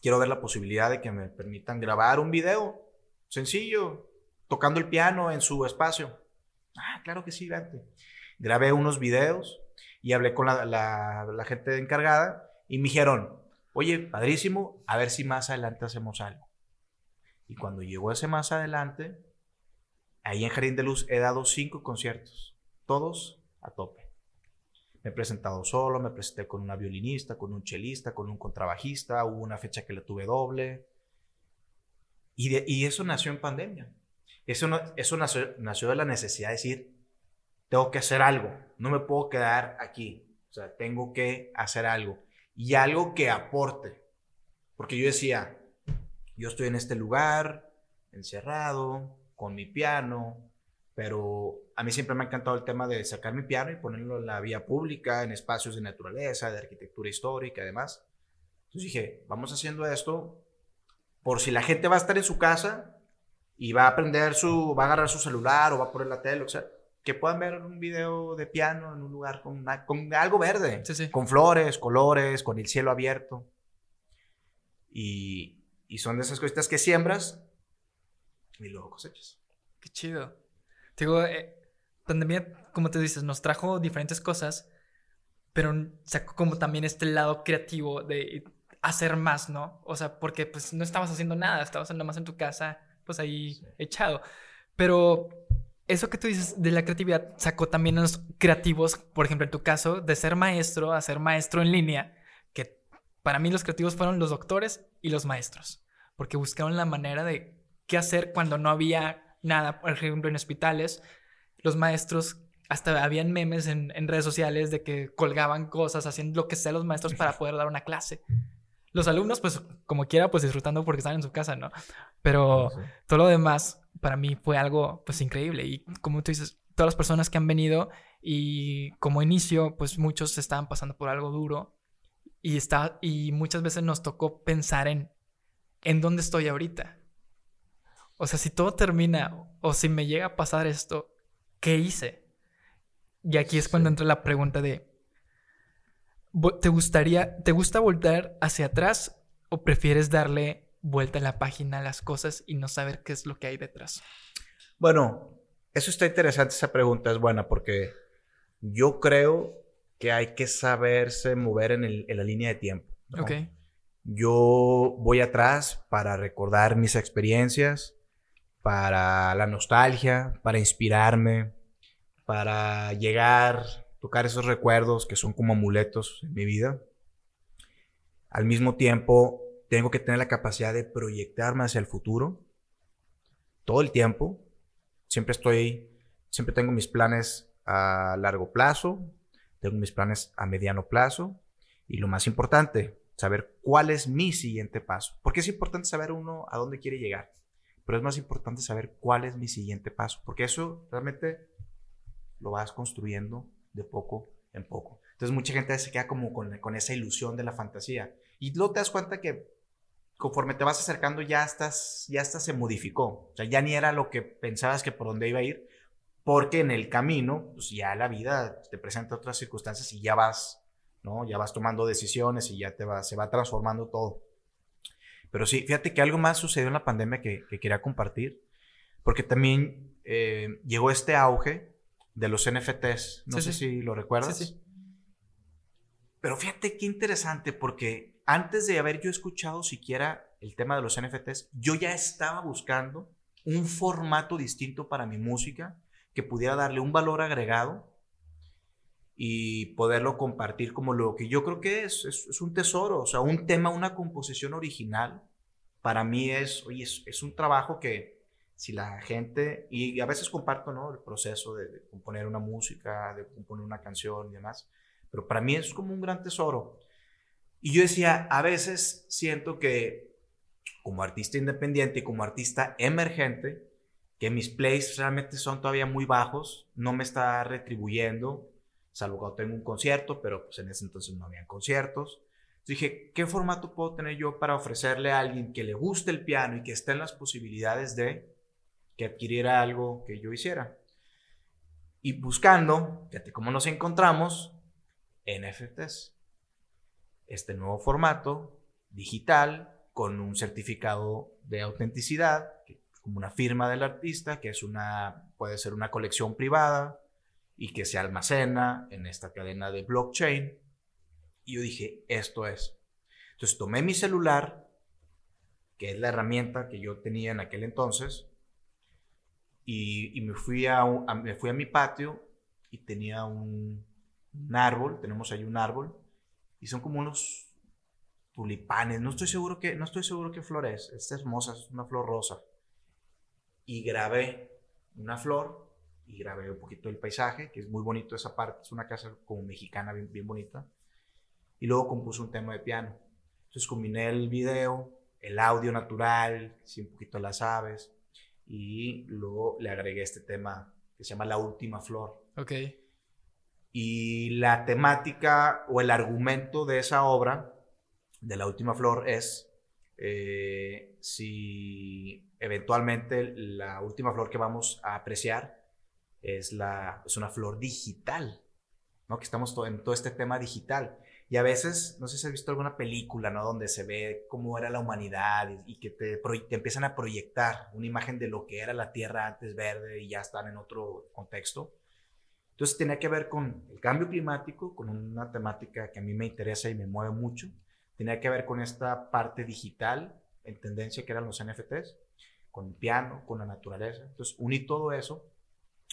quiero ver la posibilidad de que me permitan grabar un video sencillo, tocando el piano en su espacio. Ah, claro que sí, vente. Grabé unos videos y hablé con la, la, gente encargada y me dijeron, oye, padrísimo, a ver si más adelante hacemos algo. Y cuando llegó ese más adelante, ahí en Jardín de Luz he dado cinco conciertos, todos a tope. Me he presentado solo, me presenté con una violinista, con un chelista, con un contrabajista, hubo una fecha que le tuve doble. Y, de, y eso nació en pandemia. Eso, no, eso nació, nació, de la necesidad de decir, tengo que hacer algo, no me puedo quedar aquí, o sea, tengo que hacer algo. Y algo que aporte. Porque yo decía, yo estoy en este lugar, encerrado, con mi piano, pero a mí siempre me ha encantado el tema de sacar mi piano y ponerlo en la vía pública, en espacios de naturaleza, de arquitectura histórica y demás. Entonces dije, vamos haciendo esto por si la gente va a estar en su casa y va a aprender su, va a agarrar su celular o va a poner la tele, o sea, que puedan ver un video de piano en un lugar con, con algo verde, sí, sí. con flores, colores, con el cielo abierto. Y, y son de esas cositas que siembras y luego cosechas. Qué chido. Te digo, eh, pandemia, como te dices, nos trajo diferentes cosas, pero sacó como también este lado creativo de hacer más, ¿no? O sea, porque pues no estabas haciendo nada, estabas nada más en tu casa, pues ahí sí. echado. Pero eso que tú dices de la creatividad sacó también a los creativos, por ejemplo, en tu caso, de ser maestro a ser maestro en línea, que para mí los creativos fueron los doctores y los maestros, porque buscaron la manera de qué hacer cuando no había nada, por ejemplo, en hospitales, los maestros hasta habían memes en, en, redes sociales de que colgaban cosas, haciendo lo que sea los maestros para poder dar una clase. Los alumnos, pues, como quiera, pues disfrutando porque están en su casa, ¿no? Pero sí. todo lo demás, para mí fue algo, pues, increíble. Y como tú dices, todas las personas que han venido y como inicio, pues, muchos estaban pasando por algo duro. Y, está, y muchas veces nos tocó pensar en, en dónde estoy ahorita. O sea, si todo termina o si me llega a pasar esto, ¿qué hice? Y aquí es cuando entra la pregunta de, ¿te gustaría, te gusta voltar hacia atrás o prefieres darle vuelta a la página a las cosas y no saber qué es lo que hay detrás? Bueno, eso está interesante, esa pregunta es buena porque yo creo que hay que saberse mover en, la línea de tiempo. Ok. Yo voy atrás para recordar mis experiencias, para la nostalgia, para inspirarme, para llegar, tocar esos recuerdos que son como amuletos en mi vida. Al mismo tiempo, tengo que tener la capacidad de proyectarme hacia el futuro todo el tiempo. Siempre estoy, siempre tengo mis planes a largo plazo, tengo mis planes a mediano plazo y lo más importante, saber cuál es mi siguiente paso. Porque es importante saber uno a dónde quiere llegar, pero es más importante saber cuál es mi siguiente paso, porque eso realmente lo vas construyendo de poco en poco. Entonces mucha gente se queda como con, con esa ilusión de la fantasía y luego te das cuenta que conforme te vas acercando ya estás, ya hasta se modificó. O sea, ya ni era lo que pensabas que por dónde iba a ir, porque en el camino, pues ya la vida te presenta otras circunstancias y ya vas, ¿no? Ya vas tomando decisiones y ya te va, se va transformando todo. Pero sí, fíjate que algo más sucedió en la pandemia que, quería compartir, porque también eh, llegó este auge de los NFTs. No sé si lo recuerdas. Sí, Pero fíjate qué interesante, porque antes de haber yo escuchado siquiera el tema de los NFTs, yo ya estaba buscando un formato distinto para mi música que pudiera darle un valor agregado y poderlo compartir como lo que yo creo que es, es, un tesoro, o sea, un tema, una composición original, para mí es, oye, es, un trabajo que si la gente, y a veces comparto, ¿no? El proceso de, componer una música, de componer una canción y demás, pero para mí es como un gran tesoro. Y yo decía, a veces siento que como artista independiente y como artista emergente, que mis plays realmente son todavía muy bajos, no me está retribuyendo, salvo cuando tengo un concierto, pero pues en ese entonces no habían conciertos. dije, ¿qué formato puedo tener yo para ofrecerle a alguien que le guste el piano y que esté en las posibilidades de que adquiriera algo que yo hiciera? Y buscando, fíjate cómo nos encontramos, NFTs este nuevo formato digital con un certificado de autenticidad, como una firma del artista, que es una, puede ser una colección privada y que se almacena en esta cadena de blockchain. Y yo dije, esto es. Entonces tomé mi celular, que es la herramienta que yo tenía en aquel entonces, y, me, fui a, me fui a mi patio y tenía un, un árbol, tenemos ahí un árbol, y son como unos tulipanes, no estoy seguro que, no estoy seguro qué flor es, es hermosa, es una flor rosa. Y grabé una flor y grabé un poquito del paisaje, que es muy bonito esa parte, es una casa como mexicana bien, bien bonita. Y luego compuse un tema de piano. Entonces combiné el video, el audio natural, un poquito las aves, y luego le agregué este tema que se llama La Última Flor. Ok. Y la temática o el argumento de esa obra, de la última flor, es eh, si eventualmente la última flor que vamos a apreciar es, la, es una flor digital, ¿no? que estamos en todo este tema digital. Y a veces, no sé si has visto alguna película, ¿no? Donde se ve cómo era la humanidad y, que te, te, empiezan a proyectar una imagen de lo que era la Tierra antes verde y ya están en otro contexto. Entonces tenía que ver con el cambio climático, con una temática que a mí me interesa y me mueve mucho. Tenía que ver con esta parte digital en tendencia que eran los NFTs, con el piano, con la naturaleza. Entonces uní todo eso,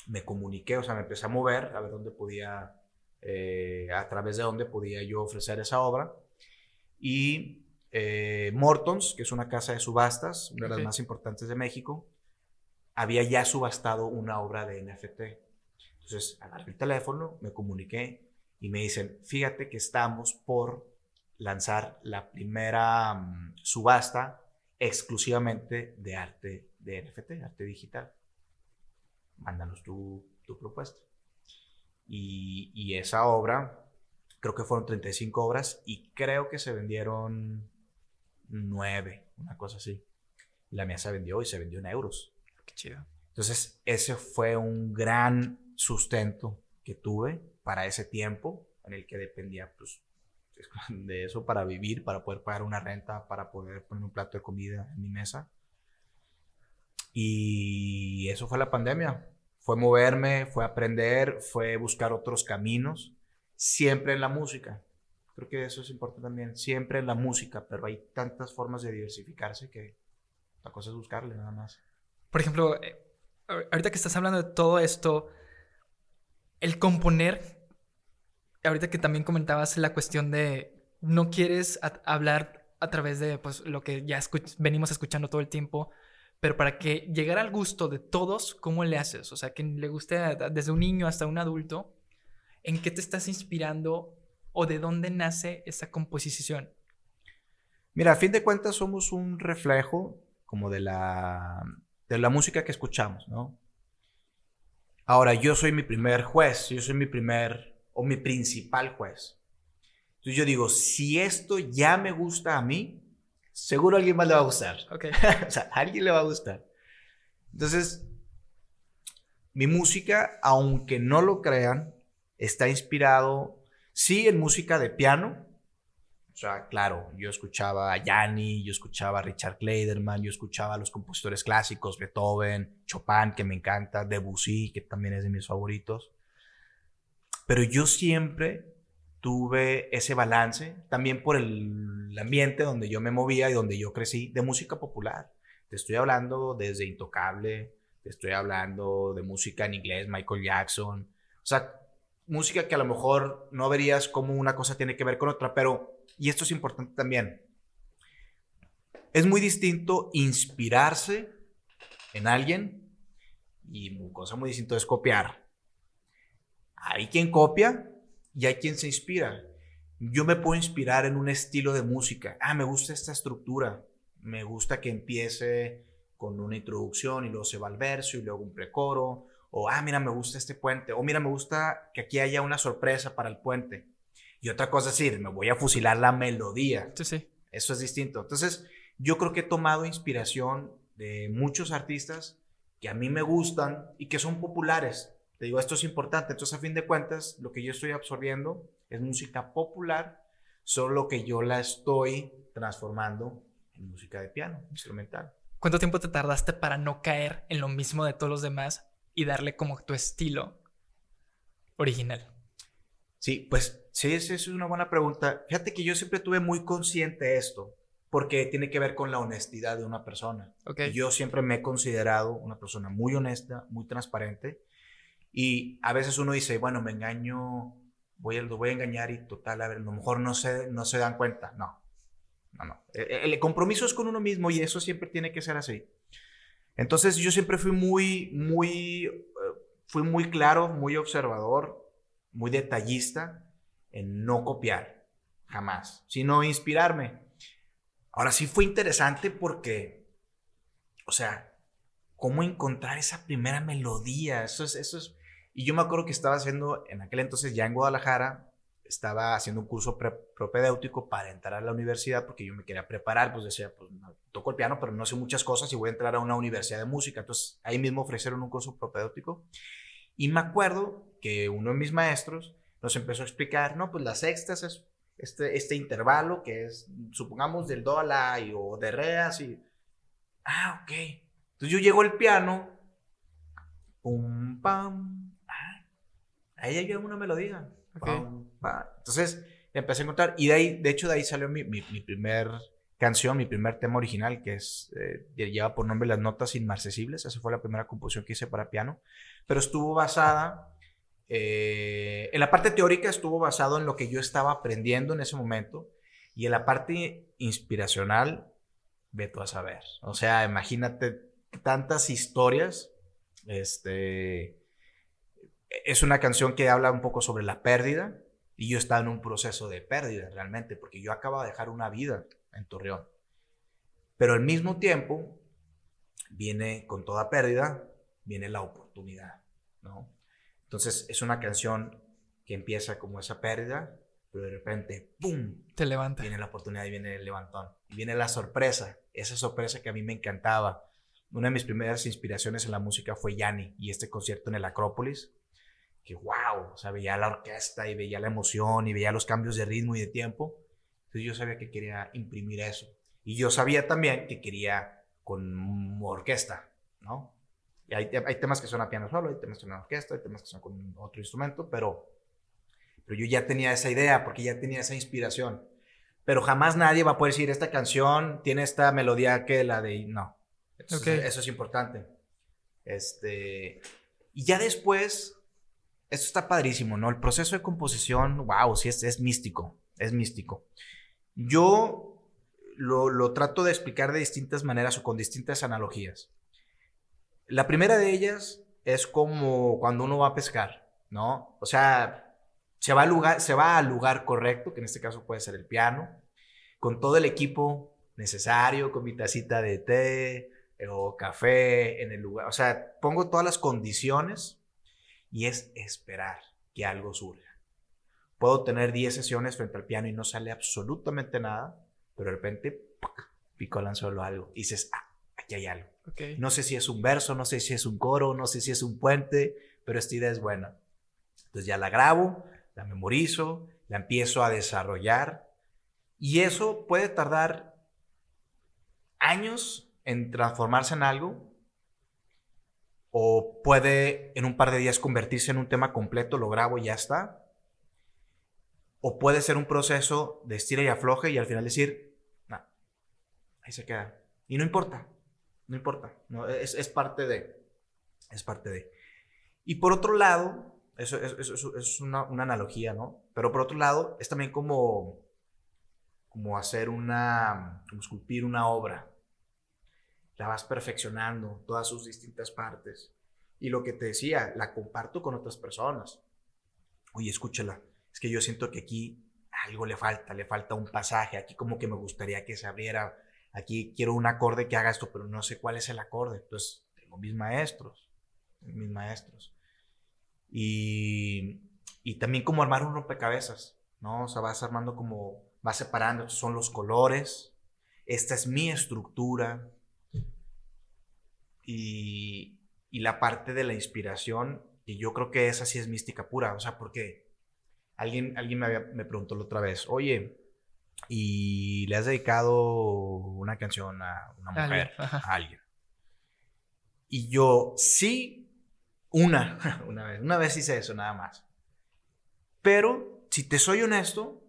me comuniqué, o sea, me empecé a mover a ver dónde podía, eh, a través de dónde podía yo ofrecer esa obra. Y eh, Mortons, que es una casa de subastas, una de las más importantes de México, había ya subastado una obra de NFT entonces agarré el teléfono, me comuniqué y me dicen, fíjate que estamos por lanzar la primera mm, subasta exclusivamente de arte de NFT, arte digital. Mándanos tu, tu propuesta. Y, y, esa obra, creo que fueron 35 obras y creo que se vendieron 9, una cosa así. La mía se vendió y se vendió en euros. Qué chido. Entonces, ese fue un gran sustento que tuve para ese tiempo en el que dependía pues, de eso para vivir, para poder pagar una renta, para poder poner un plato de comida en mi mesa. Y eso fue la pandemia. Fue moverme, fue aprender, fue buscar otros caminos, siempre en la música. Creo que eso es importante también, siempre en la música, pero hay tantas formas de diversificarse que la cosa es buscarle nada más. Por ejemplo, eh, ahorita que estás hablando de todo esto, el componer, ahorita que también comentabas la cuestión de no quieres hablar a través de pues, lo que ya venimos escuchando todo el tiempo, pero para que llegara al gusto de todos, ¿cómo le haces? O sea, que le guste desde un niño hasta un adulto, ¿en qué te estás inspirando o de dónde nace esa composición? Mira, a fin de cuentas somos un reflejo como de la, de la música que escuchamos, ¿no? Ahora, yo soy mi primer juez, yo soy mi primer o mi principal juez. Entonces yo digo, si esto ya me gusta a mí, seguro a alguien más le va a gustar. Okay. o sea, a alguien le va a gustar. Entonces, mi música, aunque no lo crean, está inspirado, sí, en música de piano. O sea, claro, yo escuchaba a Yanni, yo escuchaba a Richard Kleiderman, yo escuchaba a los compositores clásicos, Beethoven, Chopin, que me encanta, Debussy, que también es de mis favoritos. Pero yo siempre tuve ese balance, también por el ambiente donde yo me movía y donde yo crecí, de música popular. Te estoy hablando desde Intocable, te estoy hablando de música en inglés, Michael Jackson. O sea, música que a lo mejor no verías cómo una cosa tiene que ver con otra, pero, y esto es importante también, es muy distinto inspirarse en alguien y cosa muy distinta es copiar. Hay quien copia y hay quien se inspira. Yo me puedo inspirar en un estilo de música. Ah, me gusta esta estructura. Me gusta que empiece con una introducción y luego se va al verso y luego un precoro o, ah, mira, me gusta este puente. O, mira, me gusta que aquí haya una sorpresa para el puente. Y otra cosa es decir, me voy a fusilar la melodía. Sí, sí. Eso es distinto. Entonces, yo creo que he tomado inspiración de muchos artistas que a mí me gustan y que son populares. Te digo, esto es importante. Entonces, a fin de cuentas, lo que yo estoy absorbiendo es música popular, solo que yo la estoy transformando en música de piano, instrumental. ¿Cuánto tiempo te tardaste para no caer en lo mismo de todos los demás y darle como tu estilo original? Sí, pues sí, esa es una buena pregunta. Fíjate que yo siempre tuve muy consciente esto, porque tiene que ver con la honestidad de una persona. Okay. Yo siempre me he considerado una persona muy honesta, muy transparente, y a veces uno dice, bueno, me engaño, voy a, lo voy a engañar y total, a ver, a lo mejor no se, no se dan cuenta. No, no, no. El, el compromiso es con uno mismo y eso siempre tiene que ser así. Entonces yo siempre fui muy, muy, eh, fui muy claro, muy observador, muy detallista en no copiar, jamás, sino inspirarme. Ahora sí fue interesante porque, o sea, cómo encontrar esa primera melodía, eso es, eso es, y yo me acuerdo que estaba haciendo en aquel entonces ya en Guadalajara, estaba haciendo un curso propedéutico para entrar a la universidad porque yo me quería preparar, pues decía, pues toco el piano, pero no sé muchas cosas y voy a entrar a una universidad de música. Entonces ahí mismo ofrecieron un curso propedéutico y me acuerdo que uno de mis maestros nos empezó a explicar, no, pues las sextas es este, este intervalo que es, supongamos, del do a la y, o de re así. Ah, ok. Entonces yo llego al piano, pum, pam, ahí hay una melodía. Entonces empecé a encontrar, y de ahí, de hecho, de ahí salió mi, mi, primer canción, mi primer tema original, que es, eh, lleva por nombre Las Notas Inmarcesibles. Esa fue la primera composición que hice para piano, pero estuvo basada, eh, en la parte teórica estuvo basado en lo que yo estaba aprendiendo en ese momento, y en la parte inspiracional, veto a saber. O sea, imagínate tantas historias, este es una canción que habla un poco sobre la pérdida y yo estaba en un proceso de pérdida realmente porque yo acababa de dejar una vida en Torreón. Pero al mismo tiempo viene con toda pérdida, viene la oportunidad, ¿no? Entonces es una canción que empieza como esa pérdida, pero de repente, ¡pum! Te levanta. Viene la oportunidad y viene el levantón. Y viene la sorpresa, esa sorpresa que a mí me encantaba. Una de mis primeras inspiraciones en la música fue Yanni y este concierto en el Acrópolis que wow, o sea, veía la orquesta y veía la emoción y veía los cambios de ritmo y de tiempo. Entonces yo sabía que quería imprimir eso. Y yo sabía también que quería con orquesta, ¿no? Y hay, hay temas que son a piano solo, hay temas que son a orquesta, hay temas que son con otro instrumento, pero, pero yo ya tenía esa idea porque ya tenía esa inspiración. Pero jamás nadie va a poder decir, esta canción tiene esta melodía que la de... No. Eso, eso es importante. Este, y ya después, esto está padrísimo, ¿no? El proceso de composición, wow, sí, es, es místico, es místico. Yo lo, lo, trato de explicar de distintas maneras o con distintas analogías. La primera de ellas es como cuando uno va a pescar, ¿no? O sea, se va al lugar, se va al lugar correcto, que en este caso puede ser el piano, con todo el equipo necesario, con mi tacita de té o café en el lugar. O sea, pongo todas las condiciones y es esperar que algo surja. Puedo tener 10 sesiones frente al piano y no sale absolutamente nada, pero de repente pico el anzuelo algo y dices, ah, aquí hay algo. No sé si es un verso, no sé si es un coro, no sé si es un puente, pero esta idea es buena. Entonces ya la grabo, la memorizo, la empiezo a desarrollar y eso puede tardar años en transformarse en algo o puede en un par de días convertirse en un tema completo, lo grabo y ya está. O puede ser un proceso de estira y afloje y al final decir, no, ahí se queda. Y no importa, no importa, no, es, parte de, es parte de. Y por otro lado, eso, es una, una, analogía, ¿no? Pero por otro lado, es también como, como hacer una, como esculpir una obra. La vas perfeccionando, todas sus distintas partes. Y lo que te decía, la comparto con otras personas. Oye, escúchala. Es que yo siento que aquí algo le falta, le falta un pasaje. Aquí como que me gustaría que se abriera aquí quiero un acorde que haga esto, pero no sé cuál es el acorde. Entonces, tengo mis maestros, mis maestros. Y, y también como armar un rompecabezas, ¿no? O sea, vas armando como, vas separando, estos son los colores, esta es mi estructura. Y, y la parte de la inspiración, y yo creo que esa sí es mística pura, o sea, porque alguien, alguien me, me preguntó la otra vez, oye, y le has dedicado una canción a una mujer, a alguien. Y yo, sí, una, una vez, una vez hice eso nada más. Pero, si te soy honesto,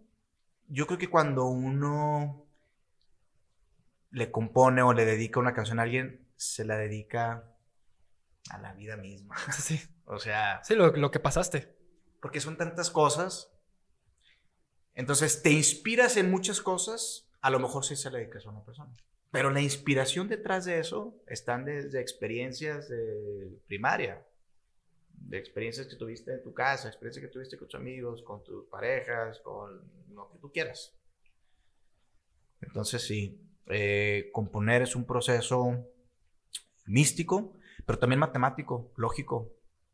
yo creo que cuando uno le compone o le dedica una canción a alguien, se la dedica a la vida misma. Sí. o sea. Sí, lo, lo que pasaste. Porque son tantas cosas entonces, te inspiras en muchas cosas, a lo mejor sí se le dedicas a una persona. Pero la inspiración detrás de eso están desde experiencias de primaria, de experiencias que tuviste en tu casa, experiencias que tuviste con tus amigos, con tus parejas, con lo que tú quieras. Entonces, sí, eh, componer es un proceso místico, pero también matemático, lógico,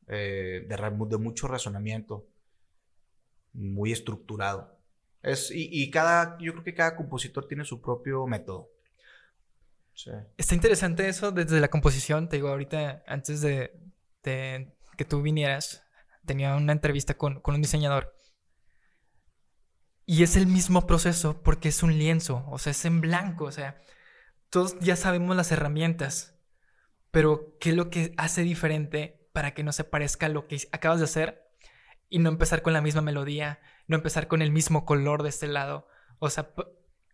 eh, de, de mucho razonamiento, muy estructurado. Es, y, cada, yo creo que cada compositor tiene su propio método. Está interesante eso desde la composición. Te digo, ahorita, antes de, que tú vinieras, tenía una entrevista con, con, un diseñador. Y es el mismo proceso porque es un lienzo, o sea, es en blanco, o sea, todos ya sabemos las herramientas, pero ¿qué es lo que hace diferente para que no se parezca a lo que acabas de hacer y no empezar con la misma melodía, no empezar con el mismo color de este lado. O sea,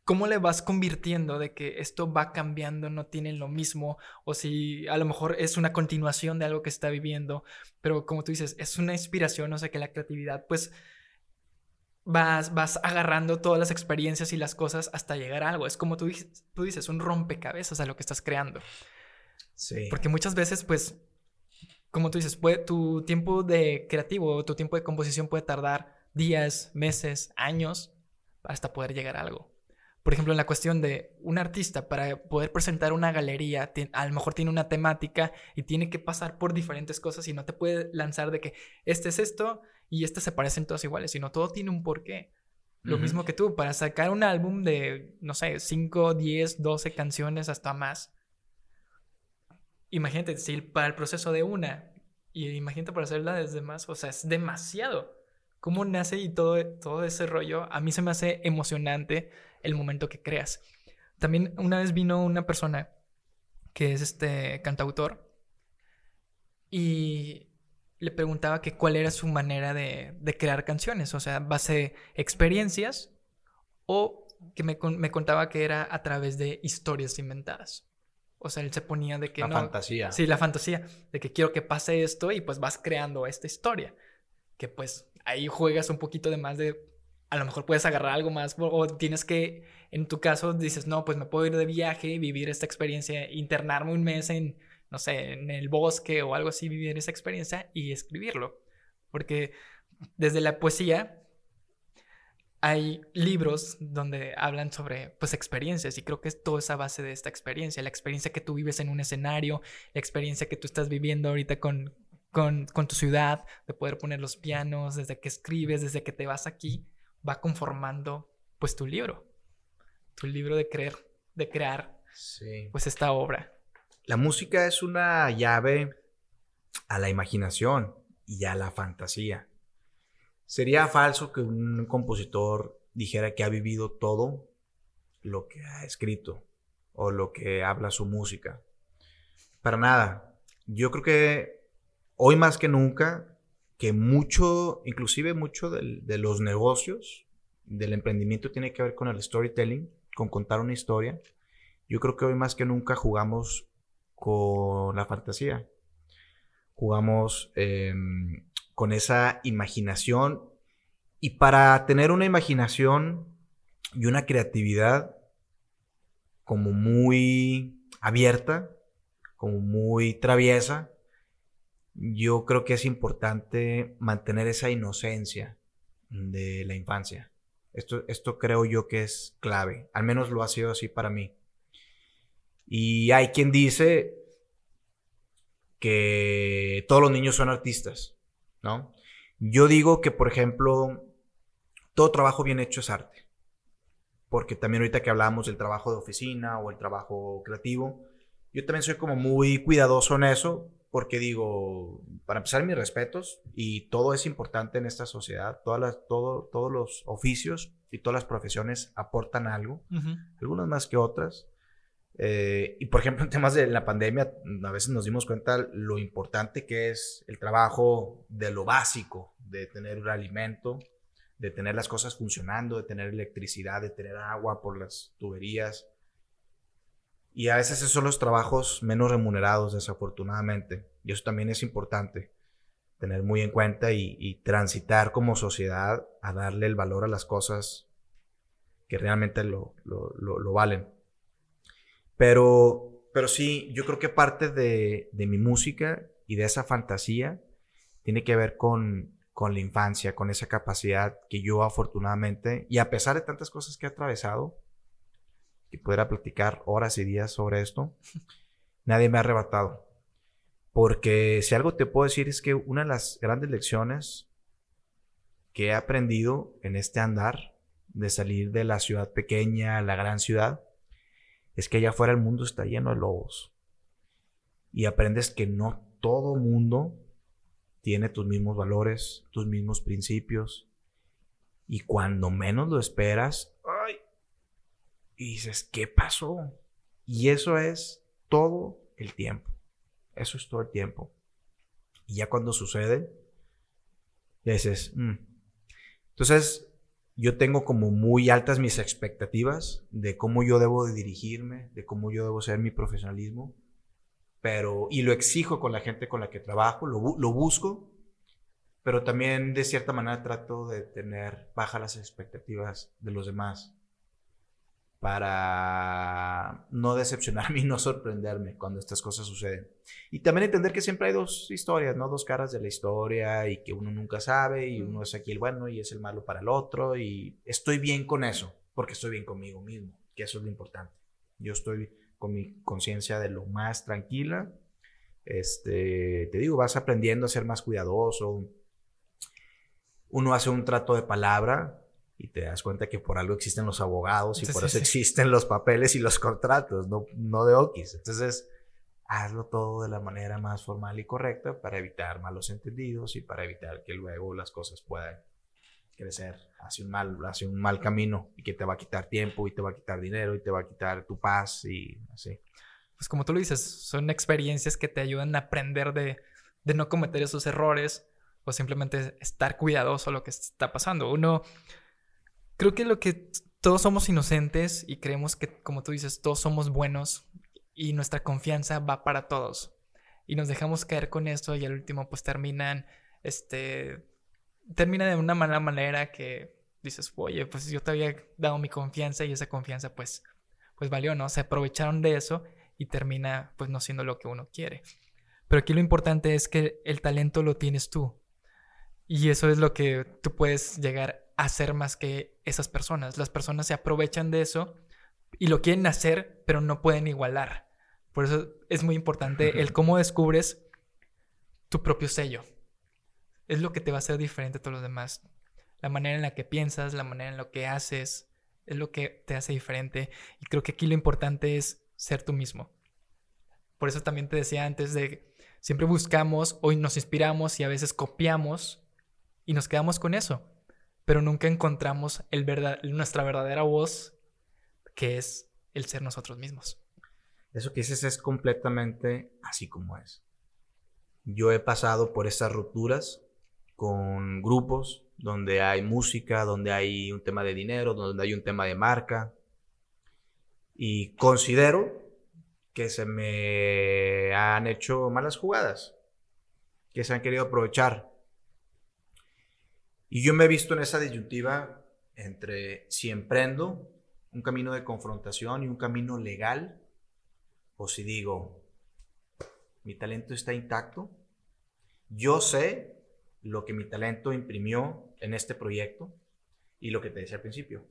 ¿cómo le vas convirtiendo de que esto va cambiando, no tienen lo mismo? O si a lo mejor es una continuación de algo que está viviendo, pero como tú dices, es una inspiración, o sea, que la creatividad, pues vas, vas agarrando todas las experiencias y las cosas hasta llegar a algo. Es como tú, tú dices, un rompecabezas a lo que estás creando. Sí. Porque muchas veces, pues, como tú dices, puede, tu tiempo de creativo, tu tiempo de composición puede tardar días, meses, años, hasta poder llegar a algo. Por ejemplo, en la cuestión de un artista, para poder presentar una galería, a lo mejor tiene una temática y tiene que pasar por diferentes cosas y no te puede lanzar de que este es esto y este se parecen todos iguales, sino todo tiene un porqué. Lo mismo que tú, para sacar un álbum de, no sé, 5, 10, 12 canciones hasta más. Imagínate, si para el proceso de una Y imagínate para hacerla desde más, o sea, es demasiado. ¿Cómo nace y todo, todo ese rollo? A mí se me hace emocionante el momento que creas. También una vez vino una persona que es este cantautor y le preguntaba que cuál era su manera de, de crear canciones, o sea, base experiencias o que me, me, contaba que era a través de historias inventadas. O sea, él se ponía de que... La fantasía. Sí, la fantasía, de que quiero que pase esto y pues vas creando esta historia. Que pues ahí juegas un poquito de más de... A lo mejor puedes agarrar algo más o tienes que, en tu caso, dices, no, pues me puedo ir de viaje, vivir esta experiencia, internarme un mes en, no sé, en el bosque o algo así, vivir esa experiencia y escribirlo. Porque desde la poesía hay libros donde hablan sobre pues experiencias y creo que es toda esa base de esta experiencia, la experiencia que tú vives en un escenario, la experiencia que tú estás viviendo ahorita con, con, con tu ciudad, de poder poner los pianos, desde que escribes, desde que te vas aquí, va conformando pues tu libro, tu libro de creer, de crear pues esta obra. La música es una llave a la imaginación y a la fantasía. Sería falso que un compositor dijera que ha vivido todo lo que ha escrito o lo que habla su música. Para nada. Yo creo que hoy más que nunca, que mucho, inclusive mucho de los negocios, del emprendimiento tiene que ver con el storytelling, con contar una historia. Yo creo que hoy más que nunca jugamos con la fantasía. Jugamos em, con esa imaginación. Y para tener una imaginación y una creatividad como muy abierta, como muy traviesa, yo creo que es importante mantener esa inocencia de la infancia. Esto, esto creo yo que es clave, al menos lo ha sido así para mí. Y hay quien dice que todos los niños son artistas. ¿No? Yo digo que, por ejemplo, todo trabajo bien hecho es arte. Porque también ahorita que hablamos del trabajo de oficina o el trabajo creativo, yo también soy como muy cuidadoso en eso, porque digo, para empezar, mis respetos, y todo es importante en esta sociedad, todas las, todo, todos los oficios y todas las profesiones aportan algo, algunas más que otras, eh, y por ejemplo, en temas de la pandemia, a veces nos dimos cuenta lo importante que es el trabajo de lo básico, de tener un alimento, de tener las cosas funcionando, de tener electricidad, de tener agua por las tuberías. Y a veces esos son los trabajos menos remunerados, desafortunadamente. Y eso también es importante tener muy en cuenta y, transitar como sociedad a darle el valor a las cosas que realmente lo, lo valen. Pero, pero sí, yo creo que parte de, mi música y de esa fantasía tiene que ver con, con la infancia, con esa capacidad que yo afortunadamente, y a pesar de tantas cosas que he atravesado, que pudiera platicar horas y días sobre esto, nadie me ha arrebatado. Porque si algo te puedo decir es que una de las grandes lecciones que he aprendido en este andar de salir de la ciudad pequeña a la gran ciudad es que allá afuera el mundo está lleno de lobos. Y aprendes que no todo mundo tiene tus mismos valores, tus mismos principios. Y cuando menos lo esperas, ¡ay! Y dices, ¿qué pasó? Y eso es todo el tiempo. Eso es todo el tiempo. Y ya cuando sucede, dices, mm". entonces yo tengo como muy altas mis expectativas de cómo yo debo de dirigirme, de cómo yo debo ser mi profesionalismo, pero, y lo exijo con la gente con la que trabajo, lo, lo busco, pero también de cierta manera trato de tener bajas las expectativas de los demás para no decepcionarme y no sorprenderme cuando estas cosas suceden. Y también entender que siempre hay dos historias, ¿no? Dos caras de la historia y que uno nunca sabe y uno es aquí el bueno y es el malo para el otro y estoy bien con eso, porque estoy bien conmigo mismo, que eso es lo importante. Yo estoy con mi conciencia de lo más tranquila. Este, te digo, vas aprendiendo a ser más cuidadoso. Uno hace un trato de palabra y te das cuenta que por algo existen los abogados y por eso existen los papeles y los contratos, no, no de Okis. Entonces, hazlo todo de la manera más formal y correcta para evitar malos entendidos y para evitar que luego las cosas puedan crecer hacia un mal, hacia un mal camino y que te va a quitar tiempo y te va a quitar dinero y te va a quitar tu paz y así. Pues como tú lo dices, son experiencias que te ayudan a aprender de, de no cometer esos errores o simplemente estar cuidadoso a lo que está pasando. Uno, creo que lo que todos somos inocentes y creemos que, como tú dices, todos somos buenos y nuestra confianza va para todos. Y nos dejamos caer con esto y al último pues terminan, este, termina de una mala manera que dices, oye, pues yo te había dado mi confianza y esa confianza pues, pues valió, ¿no? Se aprovecharon de eso y termina pues no siendo lo que uno quiere. Pero aquí lo importante es que el talento lo tienes tú. Y eso es lo que tú puedes llegar a ser más que esas personas. Las personas se aprovechan de eso y lo quieren hacer, pero no pueden igualar. Por eso es muy importante el cómo descubres tu propio sello es lo que te va a hacer diferente a todos los demás. La manera en la que piensas, la manera en la que haces, es lo que te hace diferente. Y creo que aquí lo importante es ser tú mismo. Por eso también te decía antes de siempre buscamos, hoy nos inspiramos y a veces copiamos y nos quedamos con eso, pero nunca encontramos nuestra verdadera voz, que es el ser nosotros mismos. Eso que dices es completamente así como es. Yo he pasado por esas rupturas con grupos donde hay música, donde hay un tema de dinero, donde hay un tema de marca. Y considero que se me han hecho malas jugadas, que se han querido aprovechar. Y yo me he visto en esa disyuntiva entre si emprendo un camino de confrontación y un camino legal, o si digo, mi talento está intacto, yo sé lo que mi talento imprimió en este proyecto y lo que te decía al principio,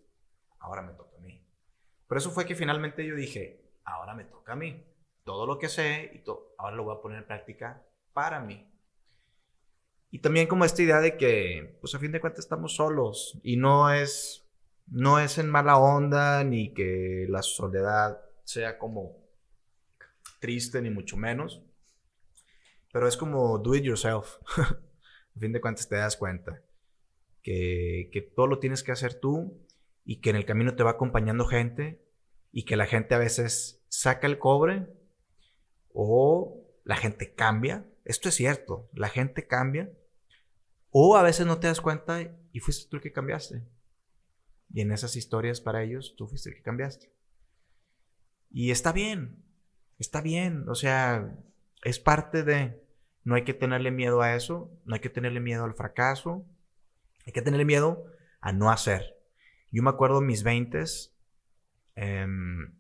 ahora me toca a mí. Por eso fue que finalmente yo dije, ahora me toca a mí. Todo lo que sé y ahora lo voy a poner en práctica para mí. Y también como esta idea de que, pues a fin de cuentas estamos solos y no es, no es en mala onda ni que la soledad sea como triste ni mucho menos, pero es como do it yourself. a fin de cuentas te das cuenta que, que todo lo tienes que hacer tú y que en el camino te va acompañando gente y que la gente a veces saca el cobre o la gente cambia. Esto es cierto, la gente cambia. O a veces no te das cuenta y fuiste tú el que cambiaste. Y en esas historias para ellos tú fuiste el que cambiaste. Y está bien, está bien. O sea, es parte de... No hay que tenerle miedo a eso, no hay que tenerle miedo al fracaso, hay que tenerle miedo a no hacer. Yo me acuerdo en mis 20 em,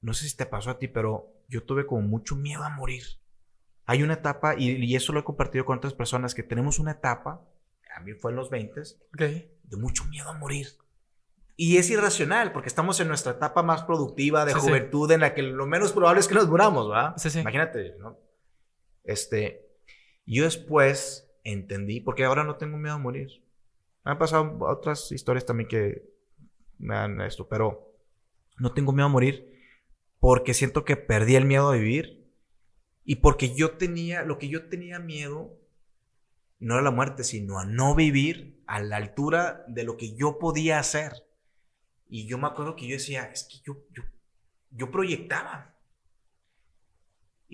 no sé si te pasó a ti, pero yo tuve como mucho miedo a morir. Hay una etapa, y, eso lo he compartido con otras personas, que tenemos una etapa, a mí fue en los 20, de mucho miedo a morir. Y es irracional, porque estamos en nuestra etapa más productiva de juventud, en la que lo menos probable es que nos muramos, ¿va? Imagínate, ¿no? Este, yo después entendí, porque ahora no tengo miedo a morir. Me han pasado otras historias también que me dan esto, pero no tengo miedo a morir porque siento que perdí el miedo a vivir y porque yo tenía, lo que yo tenía miedo no era la muerte, sino a no vivir a la altura de lo que yo podía hacer. Y yo me acuerdo que yo decía, es que yo, yo, yo proyectaba,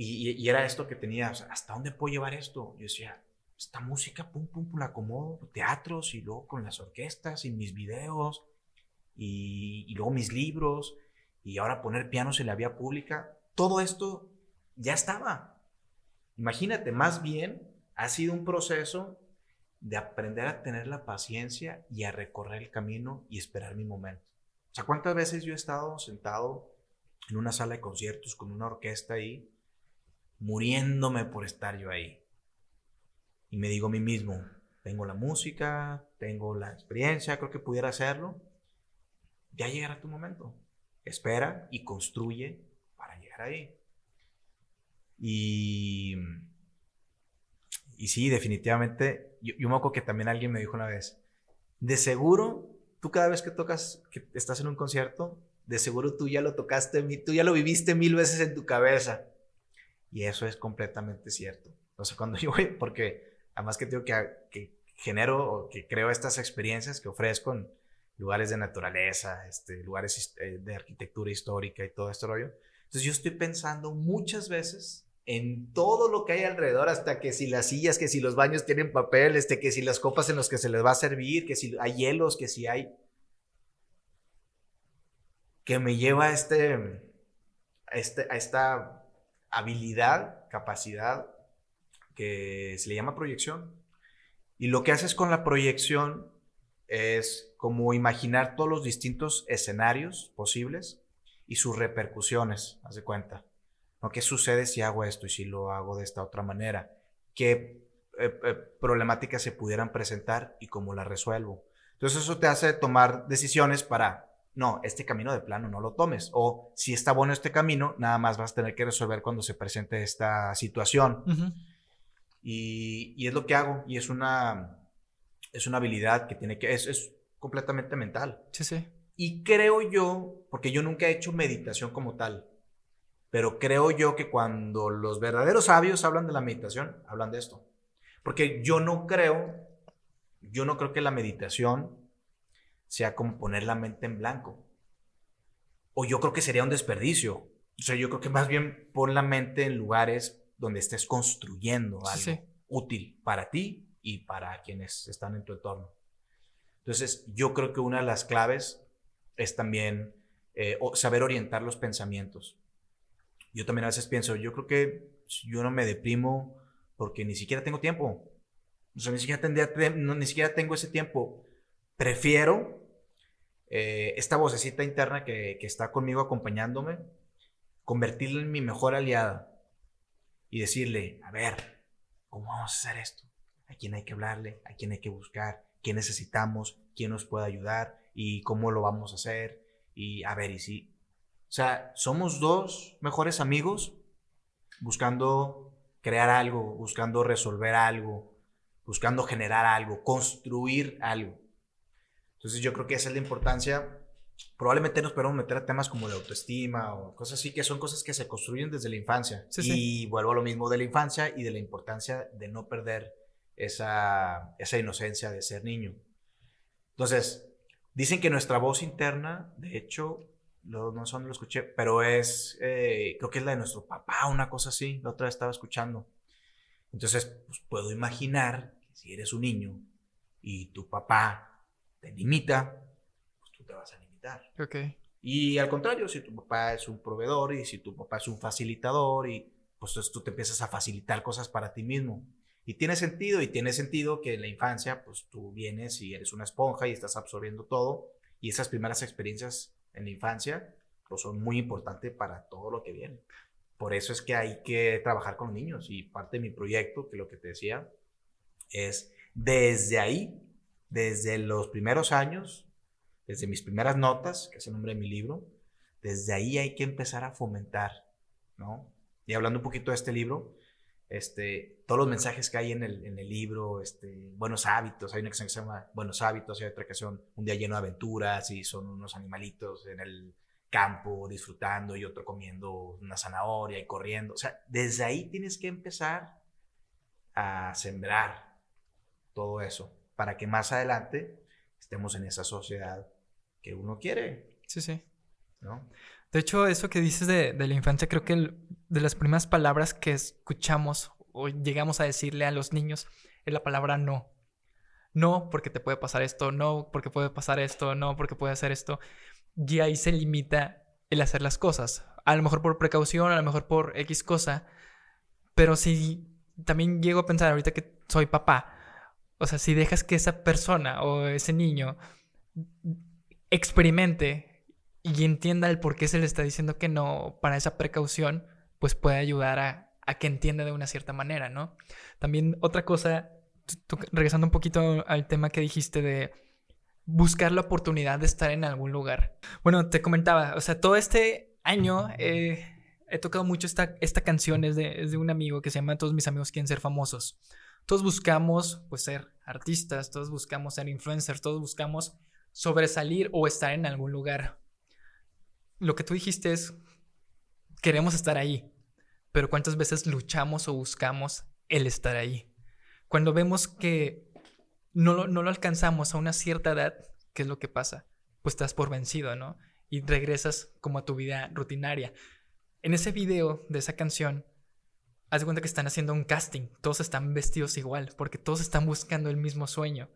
y, era esto que tenía, ¿hasta dónde puedo llevar esto? Yo decía, esta música, pum, pum, pum, la acomodo, teatros y luego con las orquestas y mis videos y, y luego mis libros y ahora poner pianos en la vía pública. Todo esto ya estaba. Imagínate, más bien ha sido un proceso de aprender a tener la paciencia y a recorrer el camino y esperar mi momento. O sea, ¿cuántas veces yo he estado sentado en una sala de conciertos con una orquesta ahí muriéndome por estar yo ahí. Y me digo a mí mismo, tengo la música, tengo la experiencia, creo que pudiera hacerlo. Ya llegará tu momento. Espera y construye para llegar ahí. Y, y sí, definitivamente, yo, yo me acuerdo que también alguien me dijo una vez, de seguro, tú cada vez que tocas, que estás en un concierto, de seguro tú ya lo tocaste, tú ya lo viviste mil veces en tu cabeza Y eso es completamente cierto. Sea, cuando yo voy, porque además que tengo que, que genero o que creo estas experiencias que ofrezco en lugares de naturaleza, este, lugares eh, de arquitectura histórica y todo este rollo. Entonces yo estoy pensando muchas veces en todo lo que hay alrededor, hasta que si las sillas, que si los baños tienen papel, este, que si las copas en las que se les va a servir, que si hay hielos, que si hay... que me lleva a, este, a, este, a esta habilidad, capacidad, que se le llama proyección. Y lo que haces con la proyección es como imaginar todos los distintos escenarios posibles y sus repercusiones, haz de cuenta. ¿Qué sucede si hago esto y si lo hago de esta otra manera? ¿Qué eh, eh, problemáticas se pudieran presentar y cómo las resuelvo? Entonces eso te hace tomar decisiones para, no, este camino de plano no lo tomes. O si está bueno este camino, nada más vas a tener que resolver cuando se presente esta situación. y, y, es lo que hago. Y es una, es una habilidad que tiene que, es, es completamente mental. Sí, sí. Y creo yo, porque yo nunca he hecho meditación como tal, pero creo yo que cuando los verdaderos sabios hablan de la meditación, hablan de esto. Porque yo no creo, yo no creo que la meditación sea como poner la mente en blanco. O yo creo que sería un desperdicio. O sea, yo creo que más bien pon la mente en lugares donde estés construyendo algo útil para ti y para quienes están en tu entorno. Entonces, yo creo que una de las claves es también eh, saber orientar los pensamientos yo también a veces pienso, yo creo que yo no me deprimo porque ni siquiera tengo tiempo. O sea, ni siquiera, tendría, no, ni siquiera tengo ese tiempo. Prefiero eh, esta vocecita interna que, que está conmigo acompañándome, convertirla en mi mejor aliada y decirle, a ver, ¿cómo vamos a hacer esto? ¿A quién hay que hablarle? ¿A quién hay que buscar? ¿Qué necesitamos? ¿Quién nos puede ayudar? ¿Y cómo lo vamos a hacer? Y a ver, y si o sea, somos dos mejores amigos buscando crear algo, buscando resolver algo, buscando generar algo, construir algo. Entonces yo creo que esa es la importancia. Probablemente nos podemos meter a temas como de autoestima o cosas así, que son cosas que se construyen desde la infancia. y vuelvo a lo mismo de la infancia y de la importancia de no perder esa, esa inocencia de ser niño. Entonces, dicen que nuestra voz interna, de hecho, no, no sé lo escuché, pero es, eh, creo que es la de nuestro papá, una cosa así, la otra vez estaba escuchando. Entonces, pues puedo imaginar que si eres un niño y tu papá te limita, pues tú te vas a limitar. Ok. Y al contrario, si tu papá es un proveedor y si tu papá es un facilitador y pues entonces tú te empiezas a facilitar cosas para ti mismo. Y tiene sentido, y tiene sentido que en la infancia, pues tú vienes y eres una esponja y estás absorbiendo todo, y esas primeras experiencias en la infancia, pues son muy importantes para todo lo que viene. Por eso es que hay que trabajar con niños y parte de mi proyecto, que lo que te decía, es desde ahí, desde los primeros años, desde mis primeras notas, que es el nombre de mi libro, desde ahí hay que empezar a fomentar, ¿no? Y hablando un poquito de este libro, este, todos los mensajes que hay en el, en el libro, este, buenos hábitos, hay una canción que se llama Buenos hábitos, hay otra canción, Un día lleno de aventuras, y son unos animalitos en el campo disfrutando y otro comiendo una zanahoria y corriendo. O sea, desde ahí tienes que empezar a sembrar todo eso para que más adelante estemos en esa sociedad que uno quiere. Sí, sí. ¿No? De hecho, eso que dices de, la infancia, creo que de las primeras palabras que escuchamos o llegamos a decirle a los niños es la palabra no. No porque te puede pasar esto, no porque puede pasar esto, no porque puede hacer esto. Y ahí se limita el hacer las cosas. A lo mejor por precaución, a lo mejor por X cosa. Pero si también llego a pensar ahorita que soy papá, o sea, si dejas que esa persona o ese niño experimente y entienda el por qué se le está diciendo que no para esa precaución, pues puede ayudar a, que entienda de una cierta manera, ¿no? También otra cosa, regresando un poquito al tema que dijiste de buscar la oportunidad de estar en algún lugar. Bueno, te comentaba, o sea, todo este año he tocado mucho esta, esta canción, es de, es de un amigo que se llama Todos mis amigos quieren ser famosos. Todos buscamos, pues, ser artistas, todos buscamos ser influencers, todos buscamos sobresalir o estar en algún lugar lo que tú dijiste es, queremos estar ahí, pero cuántas veces luchamos o buscamos el estar ahí. Cuando vemos que no lo, no lo alcanzamos a una cierta edad, ¿qué es lo que pasa? Pues estás por vencido, ¿no? Y regresas como a tu vida rutinaria. En ese video de esa canción, haz de cuenta que están haciendo un casting. Todos están vestidos igual, porque todos están buscando el mismo sueño.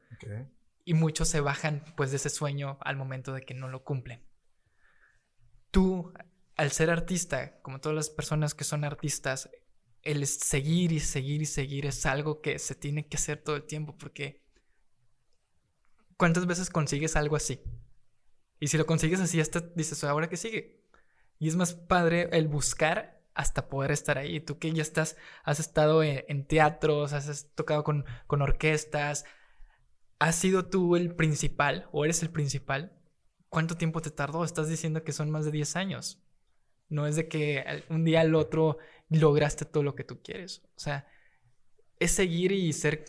Y muchos se bajan pues de ese sueño al momento de que no lo cumplen. Tú, al ser artista, como todas las personas que son artistas, el seguir y seguir y seguir es algo que se tiene que hacer todo el tiempo, porque ¿cuántas veces consigues algo así? Y si lo consigues así, hasta dices, ¿ahora qué sigue? Y es más padre el buscar hasta poder estar ahí. Tú que ya estás, has estado en, teatros, has tocado con, con orquestas, ¿has sido tú el principal o eres el principal? ¿Cuánto tiempo te tardó? Estás diciendo que son más de 10 años. No es de que un día al otro lograste todo lo que tú quieres. O sea, es seguir y ser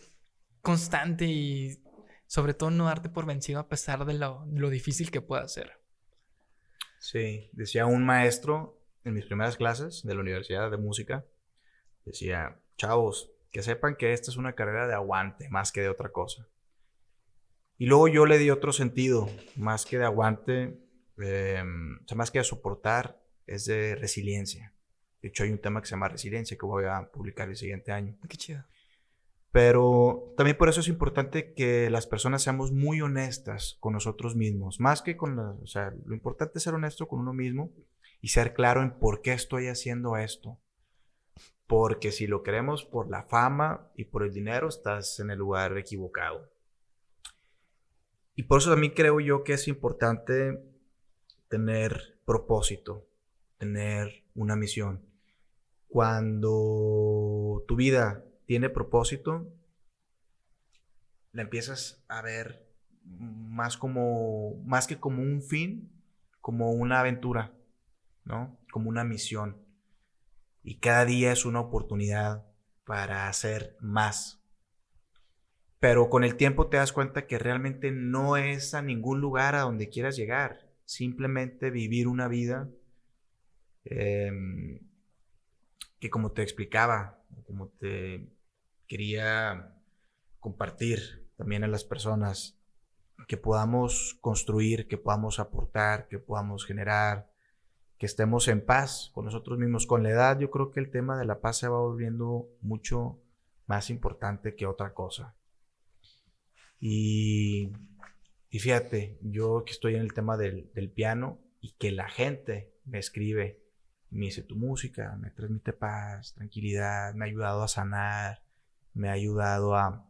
constante y sobre todo no darte por vencido a pesar de lo, lo difícil que pueda ser. Sí, decía un maestro en mis primeras clases de la Universidad de Música, decía, chavos, que sepan que esta es una carrera de aguante más que de otra cosa. Y luego yo le di otro sentido, más que de aguante, em, o sea, más que de soportar, es de resiliencia. De hecho, hay un tema que se llama resiliencia que voy a publicar el siguiente año. Qué chido. Pero también por eso es importante que las personas seamos muy honestas con nosotros mismos, más que con las, o sea, lo importante es ser honesto con uno mismo y ser claro en por qué estoy haciendo esto. Porque si lo queremos por la fama y por el dinero, estás en el lugar equivocado. Y por eso también creo yo que es importante tener propósito, tener una misión. Cuando tu vida tiene propósito, la empiezas a ver más como, más que como un fin, como una aventura, ¿no? Como una misión. Y cada día es una oportunidad para hacer más. Pero con el tiempo te das cuenta que realmente no es a ningún lugar a donde quieras llegar. Simplemente vivir una vida em, que como te explicaba, como te quería compartir también a las personas, que podamos construir, que podamos aportar, que podamos generar, que estemos en paz con nosotros mismos. Con la edad yo creo que el tema de la paz se va volviendo mucho más importante que otra cosa. Y, y fíjate, yo que estoy en el tema del, piano y que la gente me escribe, me dice tu música, me transmite paz, tranquilidad, me ha ayudado a sanar, me ha ayudado a...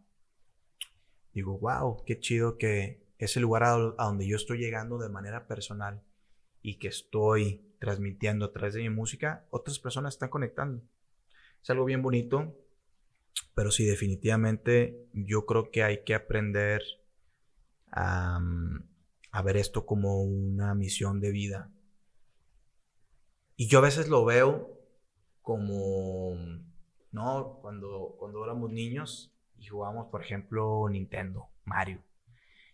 Digo, wow, qué chido que ese lugar a, donde yo estoy llegando de manera personal y que estoy transmitiendo a través de mi música, otras personas están conectando. Es algo bien bonito, pero sí, definitivamente yo creo que hay que aprender a, a ver esto como una misión de vida. Y yo a veces lo veo como ¿no? Cuando, cuando éramos niños y jugábamos, por ejemplo, Nintendo, Mario.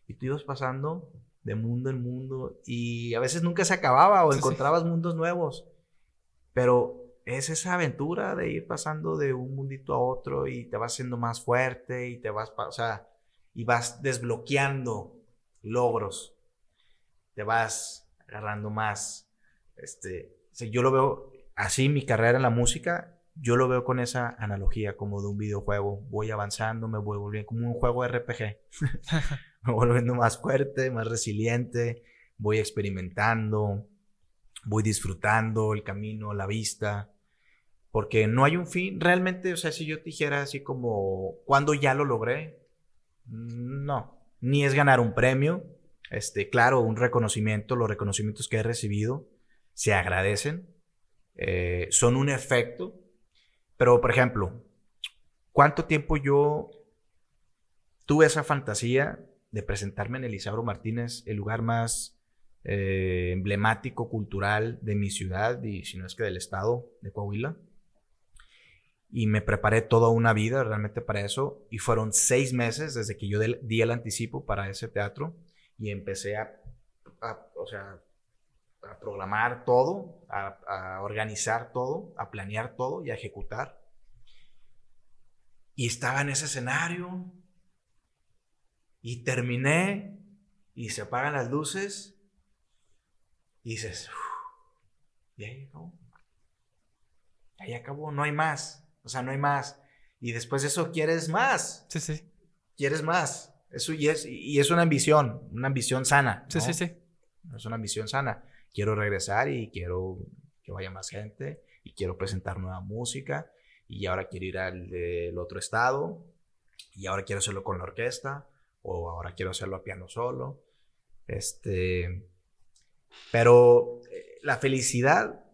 Y tú ibas pasando de mundo en mundo y a veces nunca se acababa o encontrabas mundos nuevos. Pero es esa aventura de ir pasando de un mundito a otro y te vas siendo más fuerte y te vas, o sea, y vas desbloqueando logros. Te vas agarrando más. Este, yo lo veo así mi carrera en la música yo lo veo con esa analogía como de un videojuego. Voy avanzando, me voy volviendo como un juego RPG. me voy volviendo más fuerte, más resiliente, voy experimentando, voy disfrutando el camino, la vista. Porque no hay un fin. Realmente, o sea, si yo te dijera así como, ¿cuándo ya lo logré? No. Ni es ganar un premio. Este, claro, un reconocimiento. Los reconocimientos que he recibido se agradecen. Eh, son un efecto pero, por ejemplo, ¿cuánto tiempo yo tuve esa fantasía de presentarme en Elisabro Martínez, el lugar más eh, emblemático, cultural de mi ciudad y si no es que del estado de Coahuila? Y me preparé toda una vida realmente para eso. Y fueron seis meses desde que yo di el anticipo para ese teatro y empecé a, o sea, a programar todo, a, organizar todo, a planear todo y a ejecutar. Y estaba en ese escenario y terminé y se apagan las luces y dices, y ahí acabó. Ahí acabó, no hay más. O sea, no hay más. Y después de eso quieres más. Sí, sí. Quieres más. Eso y es, y es una ambición, una ambición sana. Sí, sí, sí. Es una ambición sana. Quiero regresar y quiero que vaya más gente y quiero presentar nueva música y ahora quiero ir al otro estado y ahora quiero hacerlo con la orquesta o ahora quiero hacerlo a piano solo. Este, pero eh, la felicidad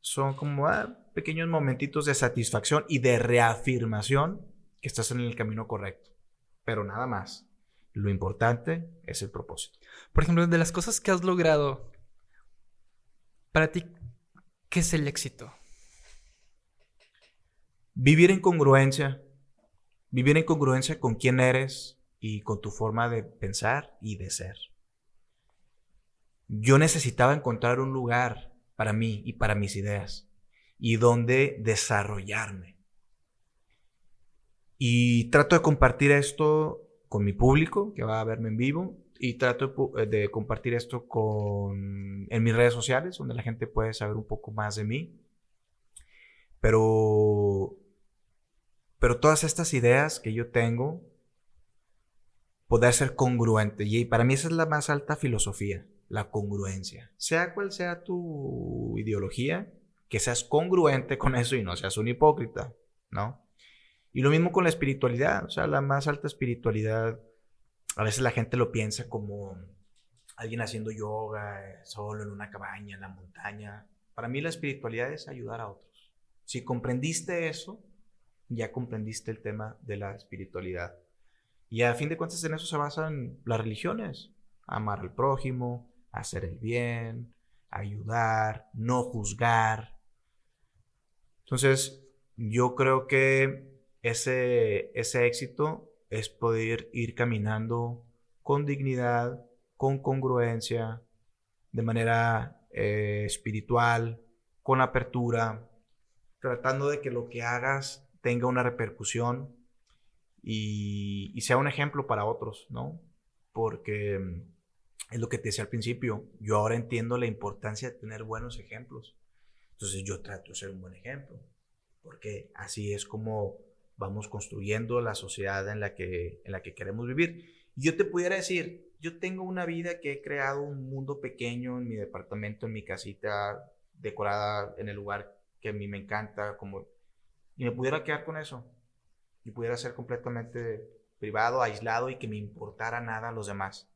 son como ah, pequeños momentitos de satisfacción y de reafirmación que estás en el camino correcto. Pero nada más. Lo importante es el propósito. Por ejemplo, de las cosas que has logrado, para ti, ¿qué es el éxito? Vivir en congruencia. Vivir en congruencia con quién eres y con tu forma de pensar y de ser. Yo necesitaba encontrar un lugar para mí y para mis ideas y donde desarrollarme. Y trato de compartir esto con mi público que va a verme en vivo y trato de, compartir esto con, en mis redes sociales donde la gente puede saber un poco más de mí. Pero, pero todas estas ideas que yo tengo, poder ser congruente. Y para mí esa es la más alta filosofía la congruencia. Sea cual sea tu ideología, que seas congruente con eso y no seas un hipócrita, ¿no? Y lo mismo con la espiritualidad, o sea, la más alta espiritualidad, a veces la gente lo piensa como alguien haciendo yoga, solo en una cabaña, en la montaña. Para mí la espiritualidad es ayudar a otros. Si comprendiste eso, ya comprendiste el tema de la espiritualidad. Y a fin de cuentas en eso se basan las religiones. Amar al prójimo, hacer el bien, ayudar, no juzgar. Entonces, yo creo que ese, ese éxito es poder ir caminando con dignidad, con congruencia, de manera eh, espiritual, con apertura, tratando de que lo que hagas tenga una repercusión y, y sea un ejemplo para otros, ¿no? Porque es lo que te decía al principio, yo ahora entiendo la importancia de tener buenos ejemplos. Entonces yo trato de ser un buen ejemplo, porque así es como vamos construyendo la sociedad en la que, en la que queremos vivir. Y yo te pudiera decir, yo tengo una vida que he creado un mundo pequeño en mi departamento, en mi casita, decorada en el lugar que a mí me encanta, como, y me pudiera quedar con eso. Y pudiera ser completamente privado, aislado y que me importara nada a los demás.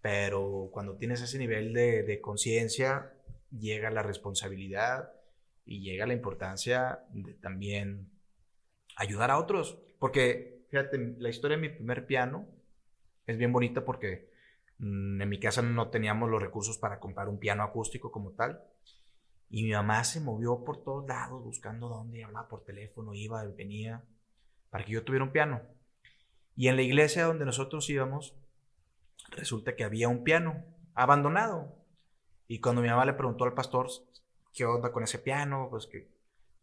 Pero cuando tienes ese nivel de, conciencia, llega la responsabilidad y llega la importancia de también ayudar a otros. Porque, fíjate, la historia de mi primer piano es bien bonita porque mm, en mi casa no teníamos los recursos para comprar un piano acústico como tal. Y mi mamá se movió por todos lados buscando dónde, llamaba por teléfono, iba, venía, para que yo tuviera un piano. Y en la iglesia donde nosotros íbamos, resulta que había un piano abandonado. Y cuando mi mamá le preguntó al pastor qué onda con ese piano, pues que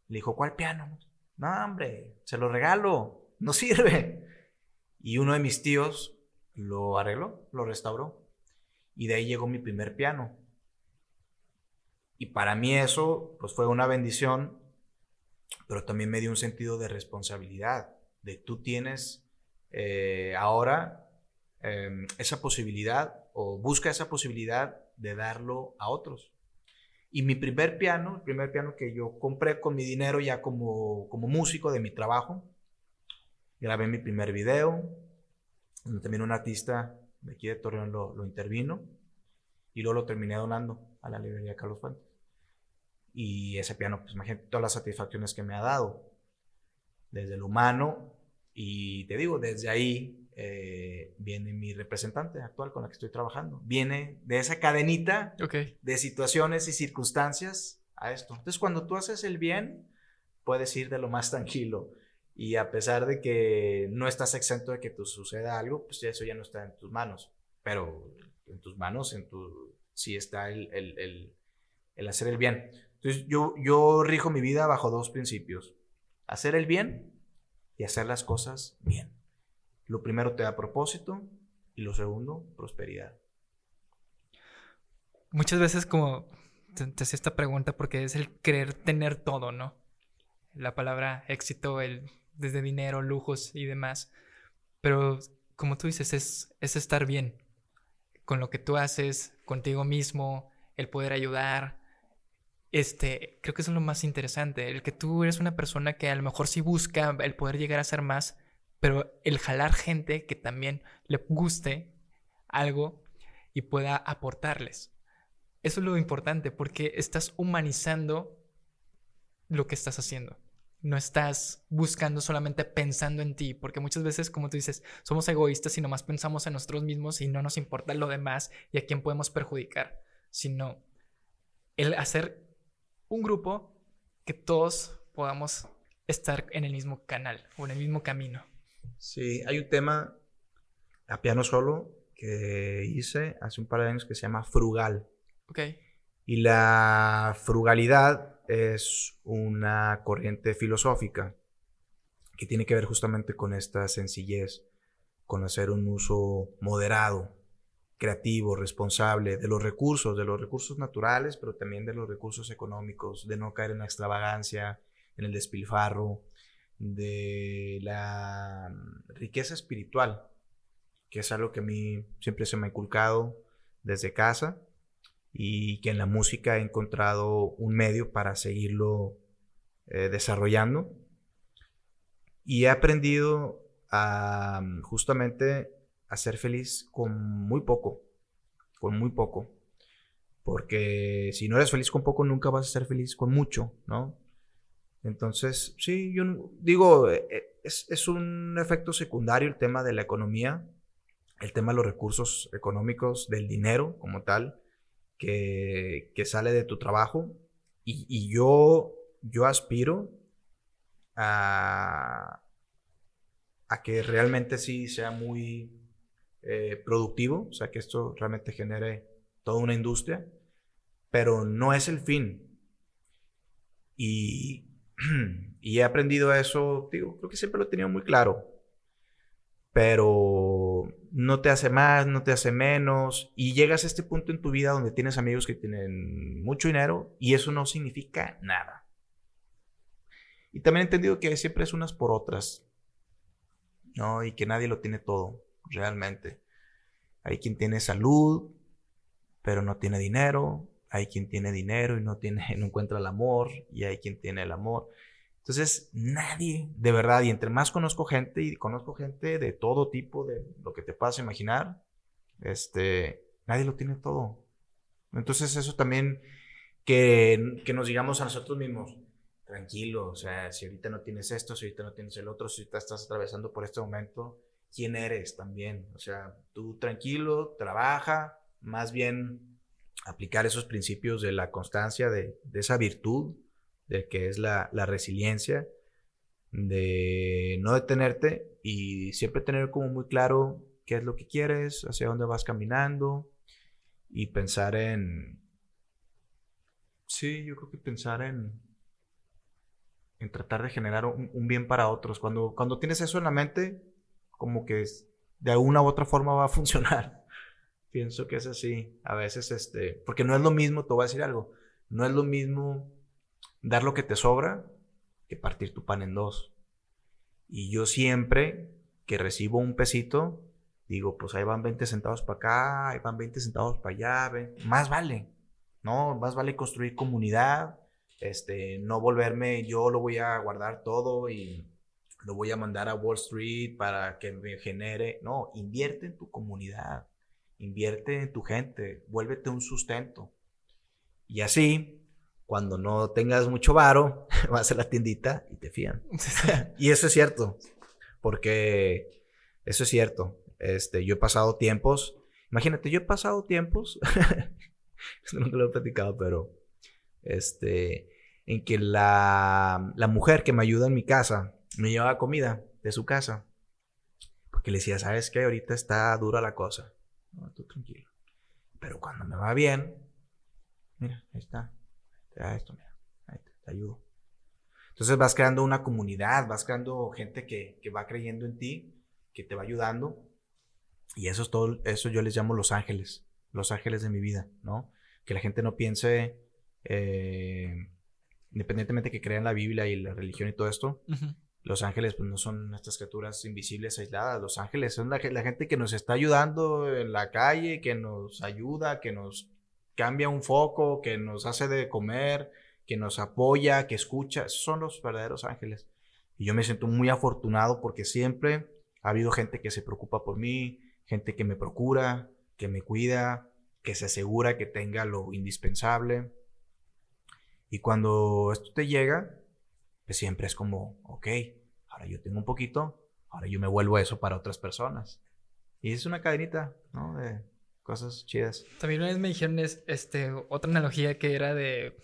le dijo, ¿cuál piano? No, hombre, se lo regalo, no sirve. Y uno de mis tíos lo arregló, lo restauró. Y de ahí llegó mi primer piano. Y para mí eso, pues fue una bendición, pero también me dio un sentido de responsabilidad, de tú tienes eh, ahora Em, esa posibilidad o busca esa posibilidad de darlo a otros. Y mi primer piano, el primer piano que yo compré con mi dinero ya como, como músico de mi trabajo, grabé mi primer video, donde también un artista de aquí de Torreón lo, lo intervino, y luego lo terminé donando a la librería Carlos Fuentes. Y ese piano, pues imagínate todas las satisfacciones que me ha dado, desde el humano, y te digo, desde ahí eh, viene mi representante actual con la que estoy trabajando. Viene de esa cadenita de situaciones y circunstancias a esto. Entonces, cuando tú haces el bien, puedes ir de lo más tranquilo. Y a pesar de que no estás exento de que te suceda algo, pues eso ya no está en tus manos. Pero en tus manos, en tu, sí está el, el, el, hacer el bien. Entonces yo, yo rijo mi vida bajo dos principios. Hacer el bien y hacer las cosas bien. Lo primero te da propósito y lo segundo, prosperidad. Muchas veces como te, te hacía esta pregunta porque es el querer tener todo, ¿no? La palabra éxito, el desde dinero, lujos y demás. Pero como tú dices, es, es estar bien con lo que tú haces, contigo mismo, el poder ayudar. Este, creo que es lo más interesante, el que tú eres una persona que a lo mejor sí busca el poder llegar a ser más, pero el jalar gente que también le guste algo y pueda aportarles. Eso es lo importante porque estás humanizando lo que estás haciendo no estás buscando solamente pensando en ti, porque muchas veces, como tú dices, somos egoístas y nomás pensamos en nosotros mismos y no nos importa lo demás y a quién podemos perjudicar, sino el hacer un grupo que todos podamos estar en el mismo canal o en el mismo camino. Sí, hay un tema a piano solo que hice hace un par de años que se llama frugal. Ok. Y la frugalidad es una corriente filosófica que tiene que ver justamente con esta sencillez, con hacer un uso moderado, creativo, responsable de los recursos, de los recursos naturales, pero también de los recursos económicos, de no caer en la extravagancia, en el despilfarro, de la riqueza espiritual, que es algo que a mí siempre se me ha inculcado desde casa y que en la música he encontrado un medio para seguirlo eh, desarrollando. Y he aprendido a mm, justamente a ser feliz con muy poco, con muy poco. Porque si no eres feliz con poco, nunca vas a ser feliz con mucho, ¿no? Entonces, sí, yo digo, eh, eh, es, es un efecto secundario el tema de la economía, el tema de los recursos económicos, del dinero como tal que, sale de tu trabajo y, yo, yo aspiro a, a, que realmente sí sea muy eh, productivo, o sea, que esto realmente genere toda una industria, pero no es el fin. Y, y he aprendido eso, digo, creo que siempre lo he tenido muy claro, pero no te hace más, no te hace menos, y llegas a este punto en tu vida donde tienes amigos que tienen mucho dinero y eso no significa nada. Y también he entendido que siempre es unas por otras, ¿no? Y que nadie lo tiene todo, realmente. Hay quien tiene salud, pero no tiene dinero. Hay quien tiene dinero y no, tiene, no encuentra el amor. Y hay quien tiene el amor. Entonces, nadie, de verdad, y entre más conozco gente, y conozco gente de todo tipo, de lo que te puedas imaginar, este, nadie lo tiene todo. Entonces, eso también, que, que nos digamos a nosotros mismos, tranquilo, o sea, si ahorita no tienes esto, si ahorita no tienes el otro, si ahorita estás atravesando por este momento, ¿quién eres también? O sea, tú tranquilo, trabaja, más bien aplicar esos principios de la constancia, de, esa virtud, de que es la, resiliencia, de no detenerte y siempre tener como muy claro qué es lo que quieres, hacia dónde vas caminando y pensar en... Sí, yo creo que pensar en, en tratar de generar un, bien para otros. Cuando, cuando tienes eso en la mente, como que de alguna u otra forma va a funcionar. Pienso que es así. A veces, este, porque no es lo mismo, te voy a decir algo, no es lo mismo dar lo que te sobra que partir tu pan en dos. Y yo siempre que recibo un pesito, digo, pues ahí van 20 centavos para acá, ahí van 20 centavos para allá, más vale, ¿no? Más vale construir comunidad, este, no volverme, yo lo voy a guardar todo y lo voy a mandar a Wall Street para que me genere, no, invierte en tu comunidad, invierte en tu gente, vuélvete un sustento. Y así, cuando no tengas mucho varo, vas a la tiendita y te fían. y eso es cierto, porque eso es cierto. Este, yo he pasado tiempos, imagínate, yo he pasado tiempos, nunca lo he platicado, pero este, en que la, la mujer que me ayuda en mi casa me llevaba comida de su casa, porque le decía, ¿sabes qué? Ahorita está dura la cosa. No, tú tranquilo Pero cuando me va bien, mira, ahí está, te da esto, mira, ahí te, ayudo. Entonces vas creando una comunidad, vas creando gente que, que, va creyendo en ti, que te va ayudando. Y eso es todo, eso yo les llamo los ángeles, los ángeles de mi vida, ¿no? Que la gente no piense, eh, independientemente que crean la Biblia y la religión y todo esto, uh. Los ángeles pues no son estas criaturas invisibles aisladas, los ángeles son la, la, gente que nos está ayudando en la calle, que nos ayuda, que nos cambia un foco, que nos hace de comer, que nos apoya, que escucha, son los verdaderos ángeles. Y yo me siento muy afortunado porque siempre ha habido gente que se preocupa por mí, gente que me procura, que me cuida, que se asegura que tenga lo indispensable. Y cuando esto te llega, siempre es como, ok, ahora yo tengo un poquito, ahora yo me vuelvo eso para otras personas. Y es una cadenita, ¿no? De cosas chidas. También una vez me dijeron es, este, otra analogía que era de,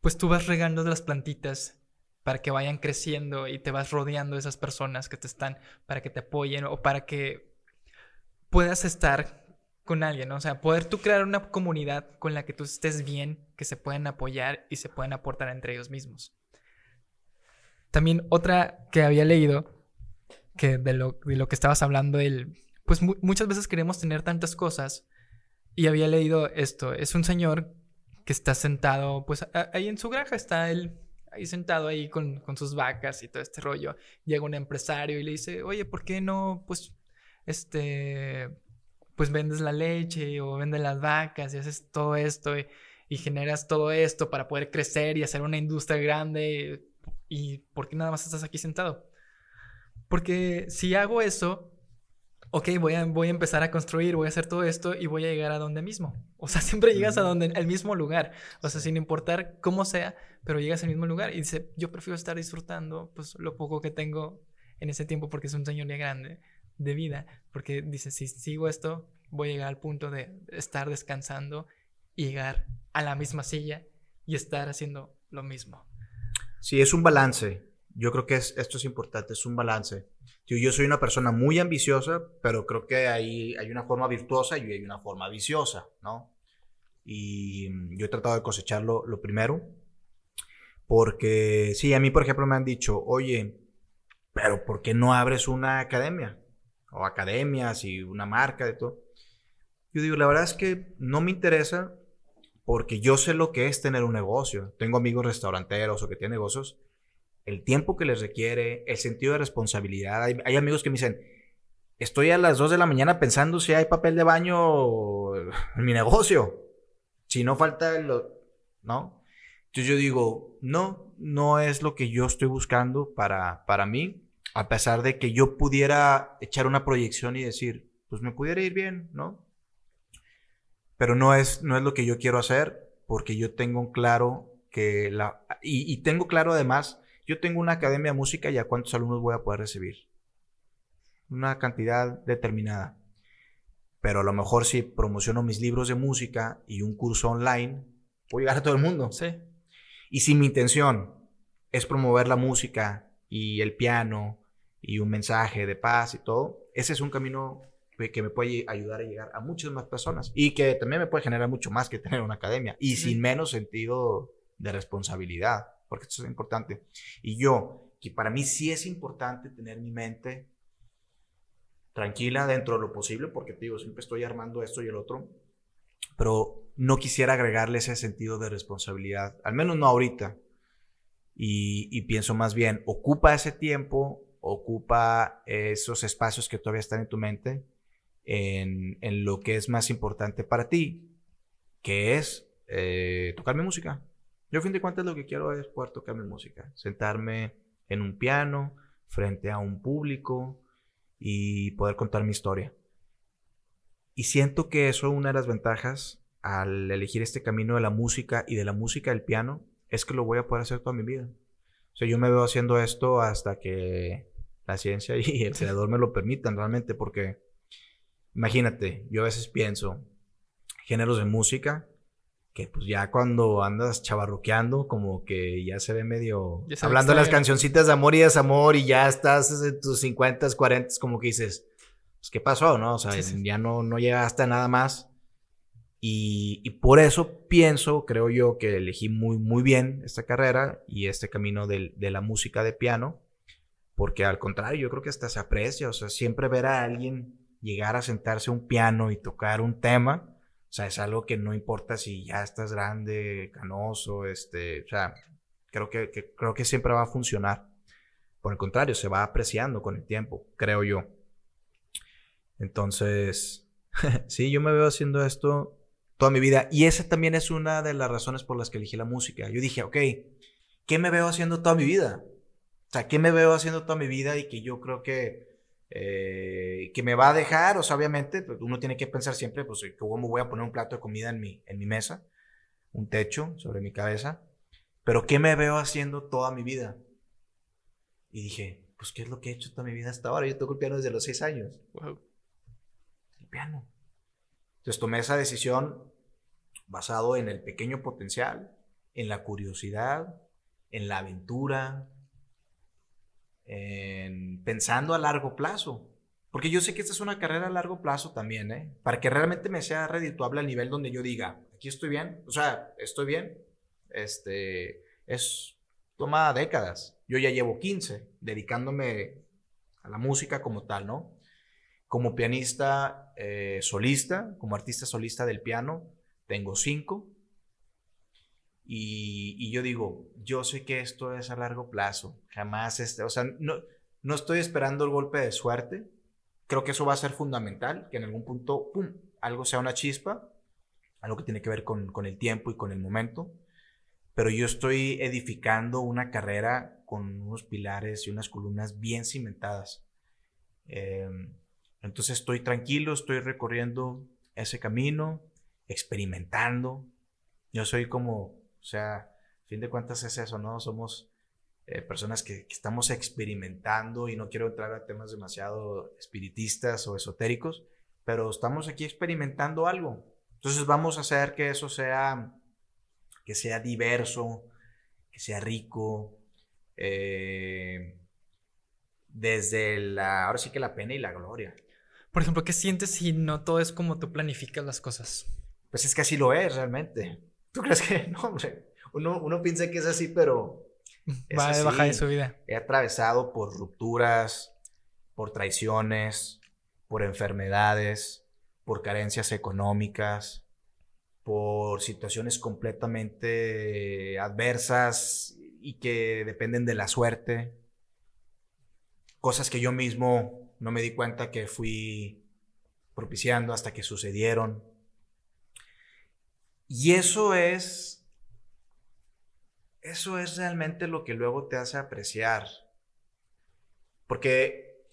pues tú vas regando las plantitas para que vayan creciendo y te vas rodeando de esas personas que te están, para que te apoyen o para que puedas estar con alguien, ¿no? O sea, poder tú crear una comunidad con la que tú estés bien, que se pueden apoyar y se pueden aportar entre ellos mismos. También otra que había leído, que de lo, de lo que estabas hablando, el, pues mu muchas veces queremos tener tantas cosas, y había leído esto, es un señor que está sentado, pues ahí en su granja está él, ahí sentado ahí con, con sus vacas y todo este rollo. Llega un empresario y le dice, oye, ¿por qué no, pues, este, pues vendes la leche o vendes las vacas y haces todo esto y, generas todo esto para poder crecer y hacer una industria grande y ¿por qué nada más estás aquí sentado? Porque si hago eso, ok, voy a, voy a empezar a construir, voy a hacer todo esto y voy a llegar a donde mismo. O sea, siempre llegas a donde, al mismo lugar. O sea, sin importar cómo sea, pero llegas al mismo lugar. Y dice, yo prefiero estar disfrutando pues lo poco que tengo en ese tiempo porque es un ya grande de vida, porque dice, si sigo esto, voy a llegar al punto de estar descansando y llegar a la misma silla y estar haciendo lo mismo. Sí, es un balance. Yo creo que es, esto es importante, es un balance. Yo soy una persona muy ambiciosa, pero creo que hay, hay una forma virtuosa y hay una forma viciosa, ¿no? Y yo he tratado de cosecharlo lo primero, porque sí, a mí, por ejemplo, me han dicho, oye, pero ¿por qué no abres una academia? o academias y una marca de todo. Yo digo, la verdad es que no me interesa porque yo sé lo que es tener un negocio. Tengo amigos restauranteros o que tienen negocios. El tiempo que les requiere, el sentido de responsabilidad. Hay, amigos que me dicen, estoy a las 2 de la mañana pensando si hay papel de baño en mi negocio. Si no falta lo... ¿No? Entonces yo digo, no, no es lo que yo estoy buscando para, para mí a pesar de que yo pudiera echar una proyección y decir, pues me pudiera ir bien, ¿no? Pero no es, no es lo que yo quiero hacer, porque yo tengo claro que la... Y, y tengo claro además, yo tengo una academia de música y a cuántos alumnos voy a poder recibir. Una cantidad determinada. Pero a lo mejor si promociono mis libros de música y un curso online, voy a llegar a todo el mundo. Sí. Y si mi intención es promover la música y el piano y un mensaje de paz y todo, ese es un camino que me puede ayudar a llegar a muchas más personas y que también me puede generar mucho más que tener una academia y sin menos sentido de responsabilidad, porque esto es importante. Y yo, que para mí sí es importante tener mi mente tranquila dentro de lo posible, porque te digo, siempre estoy armando esto y el otro, pero no quisiera agregarle ese sentido de responsabilidad, al menos no ahorita. Y, y pienso más bien, ocupa ese tiempo ocupa esos espacios que todavía están en tu mente en, en lo que es más importante para ti, que es eh, tocar mi música. Yo a fin de cuentas lo que quiero es poder tocar mi música, sentarme en un piano frente a un público y poder contar mi historia. Y siento que eso, una de las ventajas al elegir este camino de la música y de la música del piano, es que lo voy a poder hacer toda mi vida. O sea, yo me veo haciendo esto hasta que la ciencia y el creador me lo permitan realmente, porque imagínate, yo a veces pienso géneros de música que pues ya cuando andas chavarroqueando como que ya se ve medio hablando de las cancioncitas de amor y desamor y ya estás en tus 50, 40, como que dices, pues qué pasó, ¿no? O sea, sí, sí. ya no, no llegaste a nada más. Y, y, por eso pienso, creo yo, que elegí muy, muy bien esta carrera y este camino de, de la música de piano, porque al contrario, yo creo que hasta se aprecia, o sea, siempre ver a alguien llegar a sentarse a un piano y tocar un tema, o sea, es algo que no importa si ya estás grande, canoso, este, o sea, creo que, creo que siempre va a funcionar. Por el contrario, se va apreciando con el tiempo, creo yo. Entonces, sí, yo me veo haciendo esto toda mi vida. Y esa también es una de las razones por las que elegí la música. Yo dije, ok, ¿qué me veo haciendo toda mi vida? O sea, ¿qué me veo haciendo toda mi vida y que yo creo que, eh, que me va a dejar? O sea, obviamente, pues, uno tiene que pensar siempre, pues, ¿cómo voy a poner un plato de comida en mi, en mi mesa? Un techo sobre mi cabeza. Pero ¿qué me veo haciendo toda mi vida? Y dije, pues, ¿qué es lo que he hecho toda mi vida hasta ahora? Yo toco el piano desde los seis años. Wow. El piano. Entonces tomé esa decisión basado en el pequeño potencial, en la curiosidad, en la aventura, en pensando a largo plazo. Porque yo sé que esta es una carrera a largo plazo también, ¿eh? Para que realmente me sea redituable al nivel donde yo diga, aquí estoy bien, o sea, estoy bien. Este, es, toma décadas. Yo ya llevo 15 dedicándome a la música como tal, ¿no? Como pianista eh, solista, como artista solista del piano, tengo cinco. Y, yo digo, yo sé que esto es a largo plazo. Jamás, este, o sea, no, no estoy esperando el golpe de suerte. Creo que eso va a ser fundamental, que en algún punto, ¡pum!, algo sea una chispa, algo que tiene que ver con, con el tiempo y con el momento. Pero yo estoy edificando una carrera con unos pilares y unas columnas bien cimentadas. Eh, entonces estoy tranquilo, estoy recorriendo ese camino, experimentando. Yo soy como, sea, a fin de cuentas es eso, ¿no? Somos eh, personas que, que, estamos experimentando y no quiero entrar a temas demasiado espiritistas o esotéricos, pero estamos aquí experimentando algo. Entonces vamos a hacer que eso sea, que sea diverso, que sea rico, eh, desde la, ahora sí que la pena y la gloria. Por ejemplo, ¿qué sientes si no todo es como tú planificas las cosas? Pues es que así lo es realmente. ¿Tú crees que no, hombre? Uno, uno piensa que es así, pero... Va a bajar de su vida. He atravesado por rupturas, por traiciones, por enfermedades, por carencias económicas, por situaciones completamente adversas y que dependen de la suerte. Cosas que yo mismo no me di cuenta que fui propiciando hasta que sucedieron. Y eso es, eso es realmente lo que luego te hace apreciar. Porque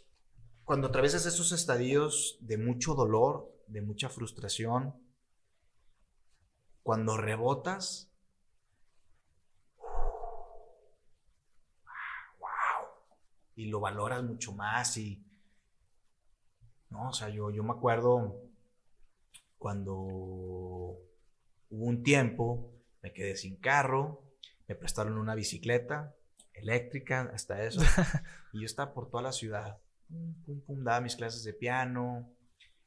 cuando atraviesas esos estadios de mucho dolor, de mucha frustración, cuando rebotas, wow, y lo valoras mucho más y ¿no? O sea, yo, yo me acuerdo cuando hubo un tiempo, me quedé sin carro, me prestaron una bicicleta eléctrica, hasta eso, y yo estaba por toda la ciudad, pum, pum, daba mis clases de piano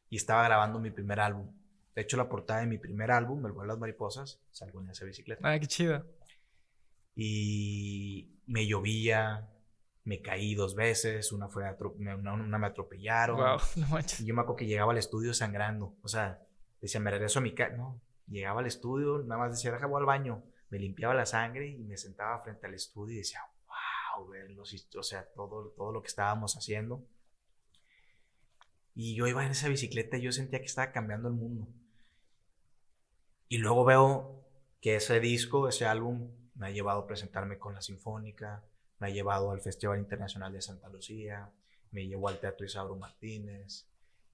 y estaba grabando mi primer álbum. De hecho, la portada de mi primer álbum, El vuelo de las mariposas, salgo en esa bicicleta. Ah, qué chido. Y me llovía, me caí dos veces, una fue una, me atropellaron. Wow, no manches. Y yo me acuerdo que llegaba al estudio sangrando. O sea, decía, me regreso a mi casa. No, llegaba al estudio, nada más decía, voy al baño. Me limpiaba la sangre y me sentaba frente al estudio y decía, wow, verlos, o sea, todo, todo lo que estábamos haciendo. Y yo iba en esa bicicleta y yo sentía que estaba cambiando el mundo. Y luego veo que ese disco, ese álbum, me ha llevado a presentarme con la Sinfónica, me ha llevado al Festival Internacional de Santa Lucía, me llevó al Teatro Isauro Martínez,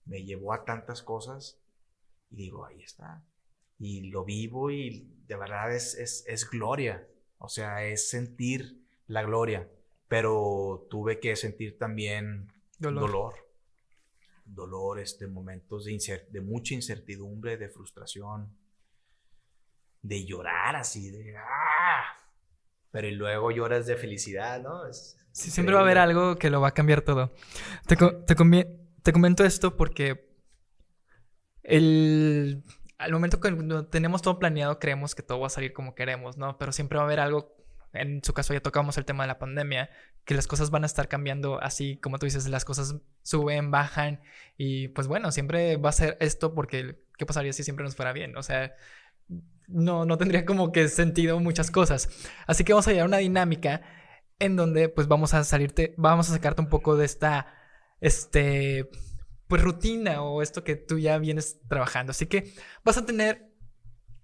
me llevó a tantas cosas y digo, ahí está. Y lo vivo y de verdad es, es, gloria, o sea, es sentir la gloria, pero tuve que sentir también dolor. Dolor, este, momentos de, de mucha incertidumbre, de frustración, de llorar así, de... ¡ah! pero y luego lloras de felicidad, ¿no? sí, siempre va a haber algo que lo va a cambiar todo. Te, te, te comento esto porque el, al momento que tenemos todo planeado, creemos que todo va a salir como queremos, ¿no? Pero siempre va a haber algo, en su caso ya tocamos el tema de la pandemia, que las cosas van a estar cambiando así, como tú dices, las cosas suben, bajan, y pues bueno, siempre va a ser esto porque, ¿qué pasaría si siempre nos fuera bien? O sea, no, no tendría como que sentido muchas cosas. Así que vamos a llevar una dinámica en donde pues vamos a salirte, vamos a sacarte un poco de esta, este, pues rutina o esto que tú ya vienes trabajando. Así que vas a tener,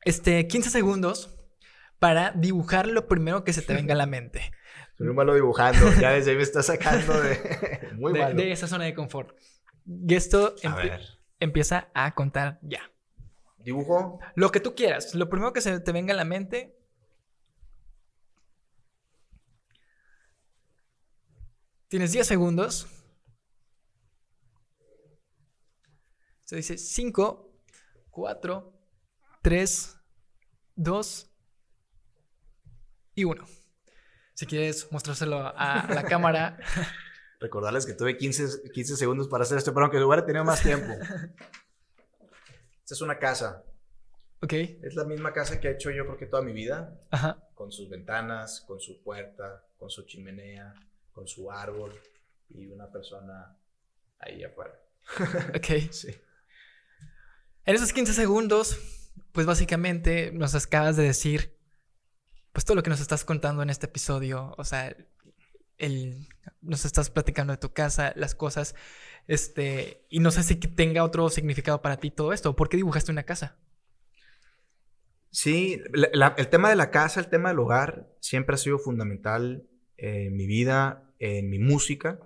este, 15 segundos para dibujar lo primero que se te venga a la mente. Soy muy malo dibujando, ya desde ahí me está sacando de... Muy de, de esa zona de confort. Y esto empieza a contar ya. ¿Dibujo? Lo que tú quieras. Lo primero que se te venga a la mente. Tienes 10 segundos. Se dice 5, 4, 3, 2 y 1. Si quieres mostrárselo a la cámara. Recordarles que tuve 15, 15 segundos para hacer esto, pero aunque hubiera tenido más tiempo. Esta es una casa. Ok. Es la misma casa que he hecho yo creo que toda mi vida. Ajá. Con sus ventanas, con su puerta, con su chimenea, con su árbol y una persona ahí afuera. Ok. sí. En esos 15 segundos, pues básicamente nos acabas de decir, pues todo lo que nos estás contando en este episodio, o sea, el, nos estás platicando de tu casa, las cosas, este, y no sé si tenga otro significado para ti todo esto. ¿Por qué dibujaste una casa? Sí, el tema de la casa, el tema del hogar, siempre ha sido fundamental en mi vida, en mi música.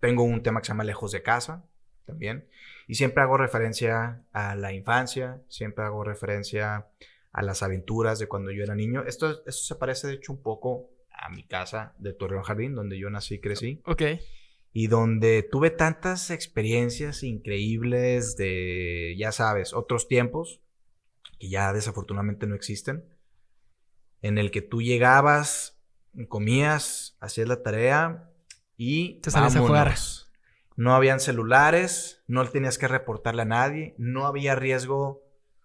Tengo un tema que se llama Lejos de Casa también. Y siempre hago referencia a la infancia, siempre hago referencia a las aventuras de cuando yo era niño. Esto, esto se parece de hecho un poco a mi casa de Torreón Jardín, donde yo nací y crecí. Ok y donde tuve tantas experiencias increíbles de, ya sabes, otros tiempos que ya desafortunadamente no existen, en el que tú llegabas, comías, hacías la tarea y te salías a jugar. No habían celulares, no tenías que reportarle a nadie, no había riesgo,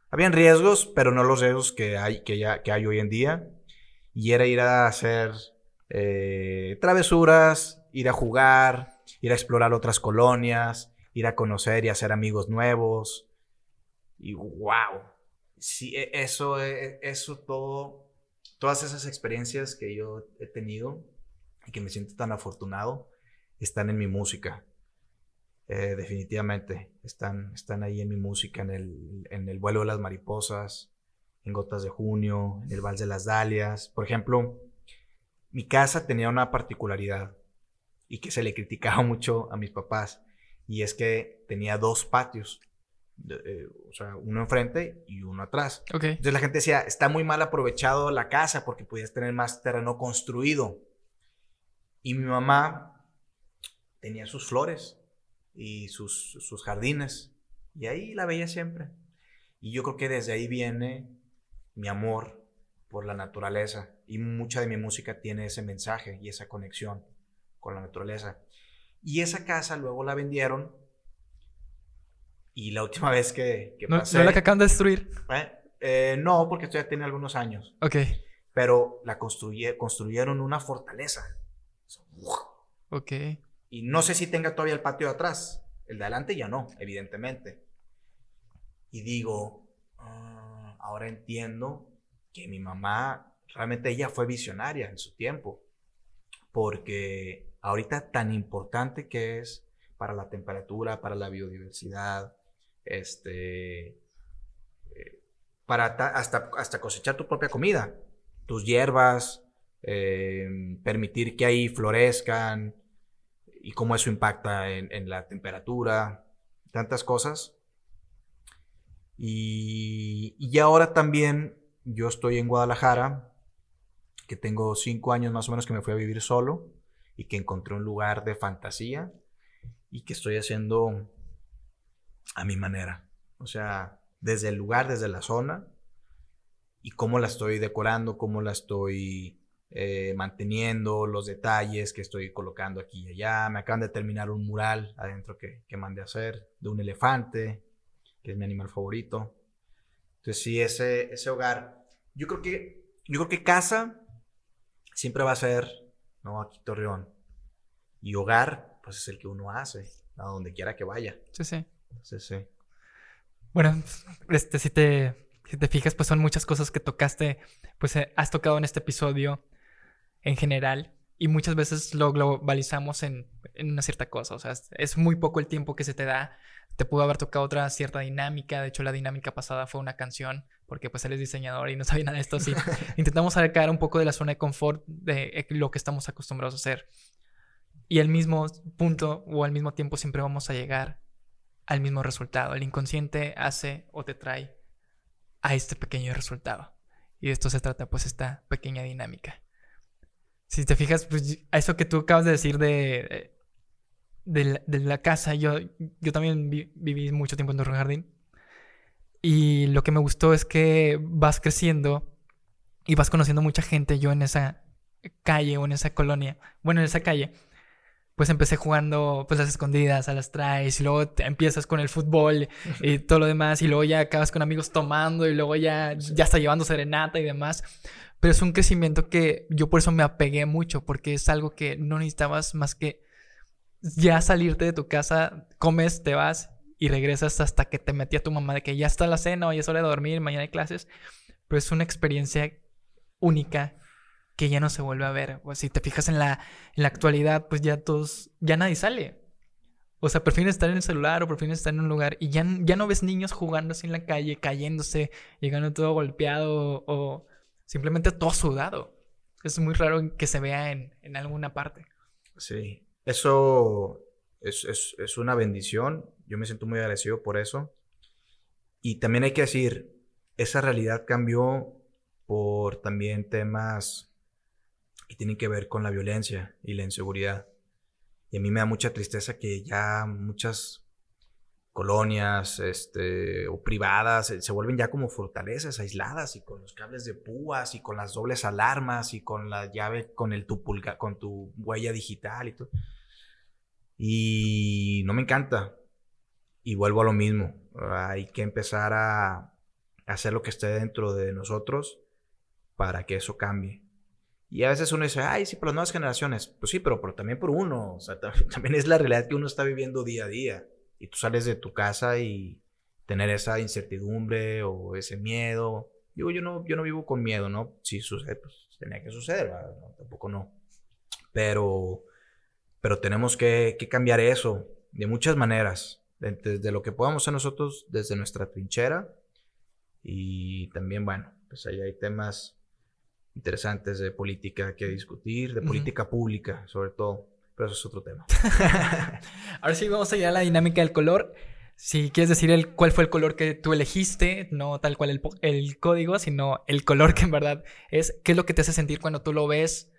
habían riesgos, pero no los riesgos que hay, que ya, que hay hoy en día, y era ir a hacer eh, travesuras, ir a jugar, ir a explorar otras colonias, ir a conocer y hacer amigos nuevos. Y wow, sí, e, eso, e, eso todo, todas esas experiencias que yo he tenido y que me siento tan afortunado, están en mi música. Eh, definitivamente, están, están ahí en mi música, en el, en el vuelo de las mariposas, en Gotas de Junio, en el Vals de las Dalias. Por ejemplo, mi casa tenía una particularidad y que se le criticaba mucho a mis papás. Y es que tenía dos patios. Eh, o sea, uno enfrente y uno atrás. Entonces la gente decía, está muy mal aprovechado la casa porque podías tener más terreno construido. Y mi mamá tenía sus flores y sus, sus jardines. Y ahí la veía siempre. Y yo creo que desde ahí viene mi amor por la naturaleza. Y mucha de mi música tiene ese mensaje y esa conexión con la naturaleza. Y esa casa luego la vendieron. Y la última vez que, que ¿No, pasé... ¿No la que acaban de destruir? ¿eh? Eh, no, porque esto ya tiene algunos años. Ok. Pero la construyeron una fortaleza. Ok. Y no sé si tenga todavía el patio de atrás. El de adelante ya no, evidentemente. Y digo, ah, ahora entiendo que mi mamá, realmente ella fue visionaria en su tiempo. Porque ahorita tan importante que es para la temperatura, para la biodiversidad, este, eh, para hasta, hasta cosechar tu propia comida, tus hierbas, eh, permitir que ahí florezcan y cómo eso impacta en, la temperatura, tantas cosas. Y, y ahora también yo estoy en Guadalajara, que tengo cinco años más o menos que me fui a vivir solo y que encontré un lugar de fantasía y que estoy haciendo a mi manera. O sea, desde el lugar, desde la zona y cómo la estoy decorando, cómo la estoy eh, manteniendo, los detalles que estoy colocando aquí y allá. Me acaban de terminar un mural adentro que, que mandé a hacer de un elefante, que es mi animal favorito. Entonces sí, ese, ese hogar, yo creo que, yo creo que casa siempre va a ser, ¿no? Aquí Torreón. Y hogar, pues es el que uno hace, a donde quiera que vaya. Sí, sí. Entonces sí. Bueno, este, si te, si te fijas, pues son muchas cosas que tocaste, pues eh, has tocado en este episodio en general y muchas veces lo globalizamos en, en, una cierta cosa. O sea, es, muy poco el tiempo que se te da. Te pudo haber tocado otra cierta dinámica. De hecho, la dinámica pasada fue una canción, porque pues él es diseñador y no sabía nada de esto. Así intentamos sacar un poco de la zona de confort de eh, lo que estamos acostumbrados a hacer. Y al mismo punto o al mismo tiempo siempre vamos a llegar al mismo resultado. El inconsciente hace o te trae a este pequeño resultado. Y de esto se trata pues esta pequeña dinámica si te fijas, pues eso que tú acabas de decir de, de, la, casa, yo, yo también viví mucho tiempo en Torre Jardín. Y lo que me gustó es que vas creciendo y vas conociendo mucha gente. Yo en esa calle o en esa colonia, bueno, en esa calle, pues empecé jugando pues las escondidas, a las traes, y luego te empiezas con el fútbol y todo lo demás, y luego ya acabas con amigos tomando, y luego ya, ya está llevando serenata y demás. Pero es un crecimiento que yo por eso me apegué mucho, porque es algo que no necesitabas más que ya salirte de tu casa, comes, te vas y regresas hasta que te metía tu mamá de que ya está la cena, hoy es hora de dormir, mañana hay clases. Pero es una experiencia única que ya no se vuelve a ver. O si te fijas en la, en la actualidad, pues ya todos, ya nadie sale. O sea, prefieren estar en el celular o prefieren estar en un lugar y ya, ya no ves niños jugando así en la calle, cayéndose, llegando todo golpeado o simplemente todo sudado. Es muy raro que se vea en, alguna parte. Sí, eso es, una bendición. Yo me siento muy agradecido por eso. Y también hay que decir, esa realidad cambió por también temas que tienen que ver con la violencia y la inseguridad. Y a mí me da mucha tristeza que ya muchas colonias este, o privadas se, vuelven ya como fortalezas aisladas y con los cables de púas y con las dobles alarmas y con la llave con el tu con tu huella digital y todo. Y no me encanta. Y vuelvo a lo mismo. Hay que empezar a hacer lo que esté dentro de nosotros para que eso cambie. Y a veces uno dice, ay, sí, por las nuevas generaciones. Pues sí, pero, pero también por uno. O sea, también es la realidad que uno está viviendo día a día y tú sales de tu casa y tener esa incertidumbre o ese miedo. Digo, yo no, yo no vivo con miedo, ¿no? Si sucede, pues tenía que suceder, tampoco no. Pero, pero tenemos que, cambiar eso de muchas maneras, desde lo que podamos hacer nosotros, desde nuestra trinchera. Y también, bueno, pues ahí hay temas interesantes de política que discutir, de política pública, sobre todo. Pero eso es otro tema. Ahora sí, vamos a ir a la dinámica del color. Si quieres decir el, cuál fue el color que tú elegiste, no tal cual el, el, código, sino el color que en verdad es, qué es lo que te hace sentir cuando tú lo ves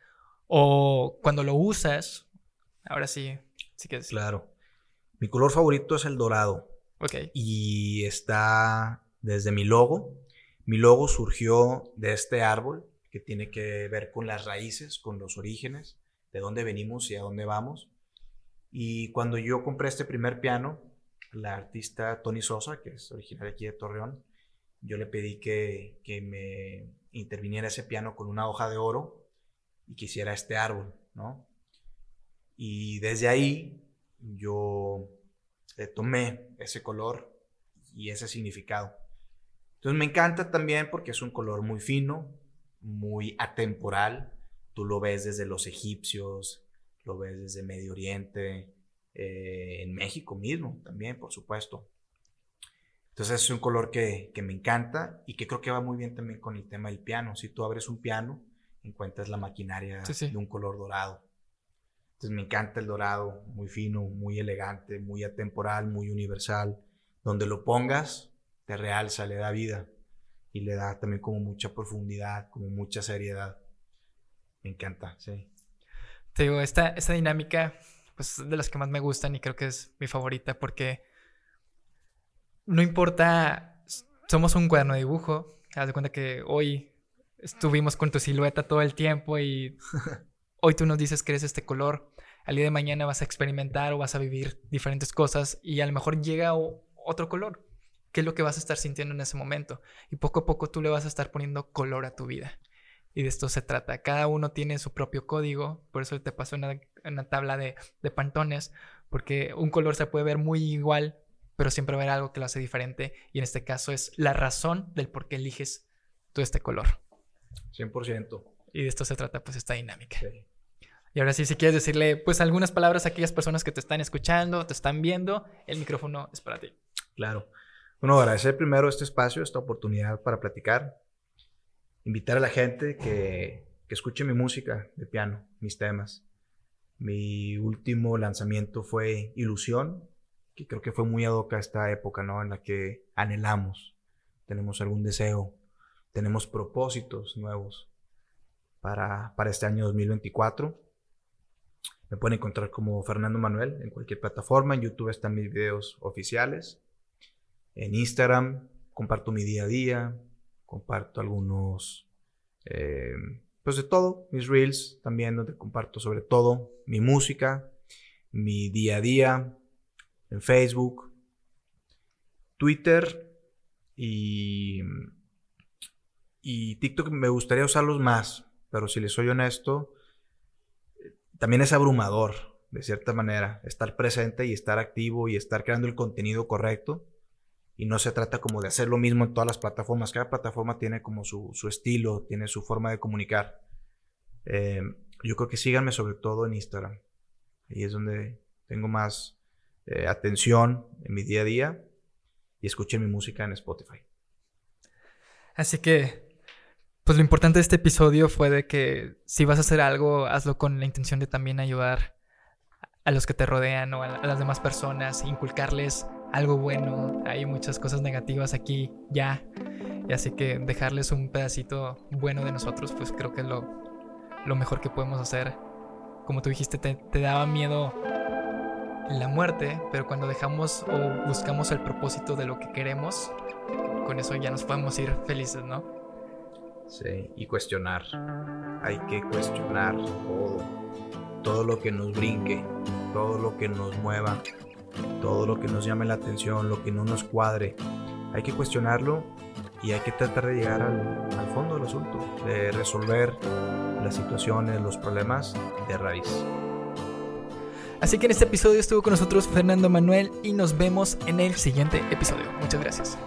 o cuando lo usas. Ahora sí, sí que Claro. Mi color favorito es el dorado. Ok. Y está desde mi logo. Mi logo surgió de este árbol que tiene que ver con las raíces, con los orígenes de dónde venimos y a dónde vamos. Y cuando yo compré este primer piano, la artista Tony Sosa, que es originaria aquí de Torreón, yo le pedí que, que me interviniera ese piano con una hoja de oro y quisiera este árbol, ¿no? Y desde ahí yo tomé ese color y ese significado. Entonces me encanta también porque es un color muy fino, muy atemporal, Tú lo ves desde los egipcios, lo ves desde Medio Oriente, eh, en México mismo también, por supuesto. Entonces es un color que, me encanta y que creo que va muy bien también con el tema del piano. Si tú abres un piano, encuentras la maquinaria de un color dorado. Entonces me encanta el dorado, muy fino, muy elegante, muy atemporal, muy universal. Donde lo pongas, te realza, le da vida y le da también como mucha profundidad, como mucha seriedad. Me encanta, sí. Te digo, esta, esta dinámica, pues de las que más me gustan y creo que es mi favorita porque no importa, somos un cuaderno de dibujo. Haz de cuenta que hoy estuvimos con tu silueta todo el tiempo y hoy tú nos dices que eres este color. Al día de mañana vas a experimentar o vas a vivir diferentes cosas y a lo mejor llega otro color qué es lo que vas a estar sintiendo en ese momento. Y poco a poco tú le vas a estar poniendo color a tu vida. Y de esto se trata. Cada uno tiene su propio código. Por eso te paso una, una tabla de, de pantones. Porque un color se puede ver muy igual, pero siempre va a haber algo que lo hace diferente. Y en este caso es la razón del por qué eliges tú este color. 100%. Y de esto se trata pues esta dinámica. Y ahora sí, si quieres decirle pues algunas palabras a aquellas personas que te están escuchando, te están viendo, el micrófono es para ti. Claro. Bueno, agradecer primero este espacio, esta oportunidad para platicar. Invitar a la gente que, que escuche mi música de piano, mis temas. Mi último lanzamiento fue Ilusión, que creo que fue muy ad hoc a esta época, ¿no? En la que anhelamos, tenemos algún deseo, tenemos propósitos nuevos para, para este año 2024. Me pueden encontrar como Fernando Manuel en cualquier plataforma. En YouTube están mis videos oficiales. En Instagram comparto mi día a día. Comparto algunos, eh, pues de todo. Mis reels también donde comparto sobre todo mi música, mi día a día. En Facebook, Twitter y, y TikTok me gustaría usarlos más pero si les soy honesto, también es abrumador, de cierta manera, estar presente y estar activo y estar creando el contenido correcto. Y no se trata como de hacer lo mismo en todas las plataformas. Cada plataforma tiene como su, estilo, tiene su forma de comunicar. Eh, yo creo que síganme sobre todo en Instagram. Ahí es donde tengo más eh, atención en mi día a día. Y escuchen mi música en Spotify. Así que pues lo importante de este episodio fue de que si vas a hacer algo, hazlo con la intención de también ayudar a los que te rodean o a, las demás personas, inculcarles algo bueno. Hay muchas cosas negativas aquí ya. Y así que dejarles un pedacito bueno de nosotros, pues creo que es lo, lo mejor que podemos hacer. Como tú dijiste, te, te daba miedo la muerte, pero cuando dejamos o buscamos el propósito de lo que queremos, con eso ya nos podemos ir felices, ¿no? Sí, y cuestionar. Hay que cuestionar todo. Todo lo que nos brinque, todo lo que nos mueva, todo lo que nos llame la atención, lo que no nos cuadre. Hay que cuestionarlo y hay que tratar de llegar al, fondo del asunto, de resolver las situaciones, los problemas de raíz. Así que en este episodio estuvo con nosotros Fernando Manuel y nos vemos en el siguiente episodio. Muchas gracias.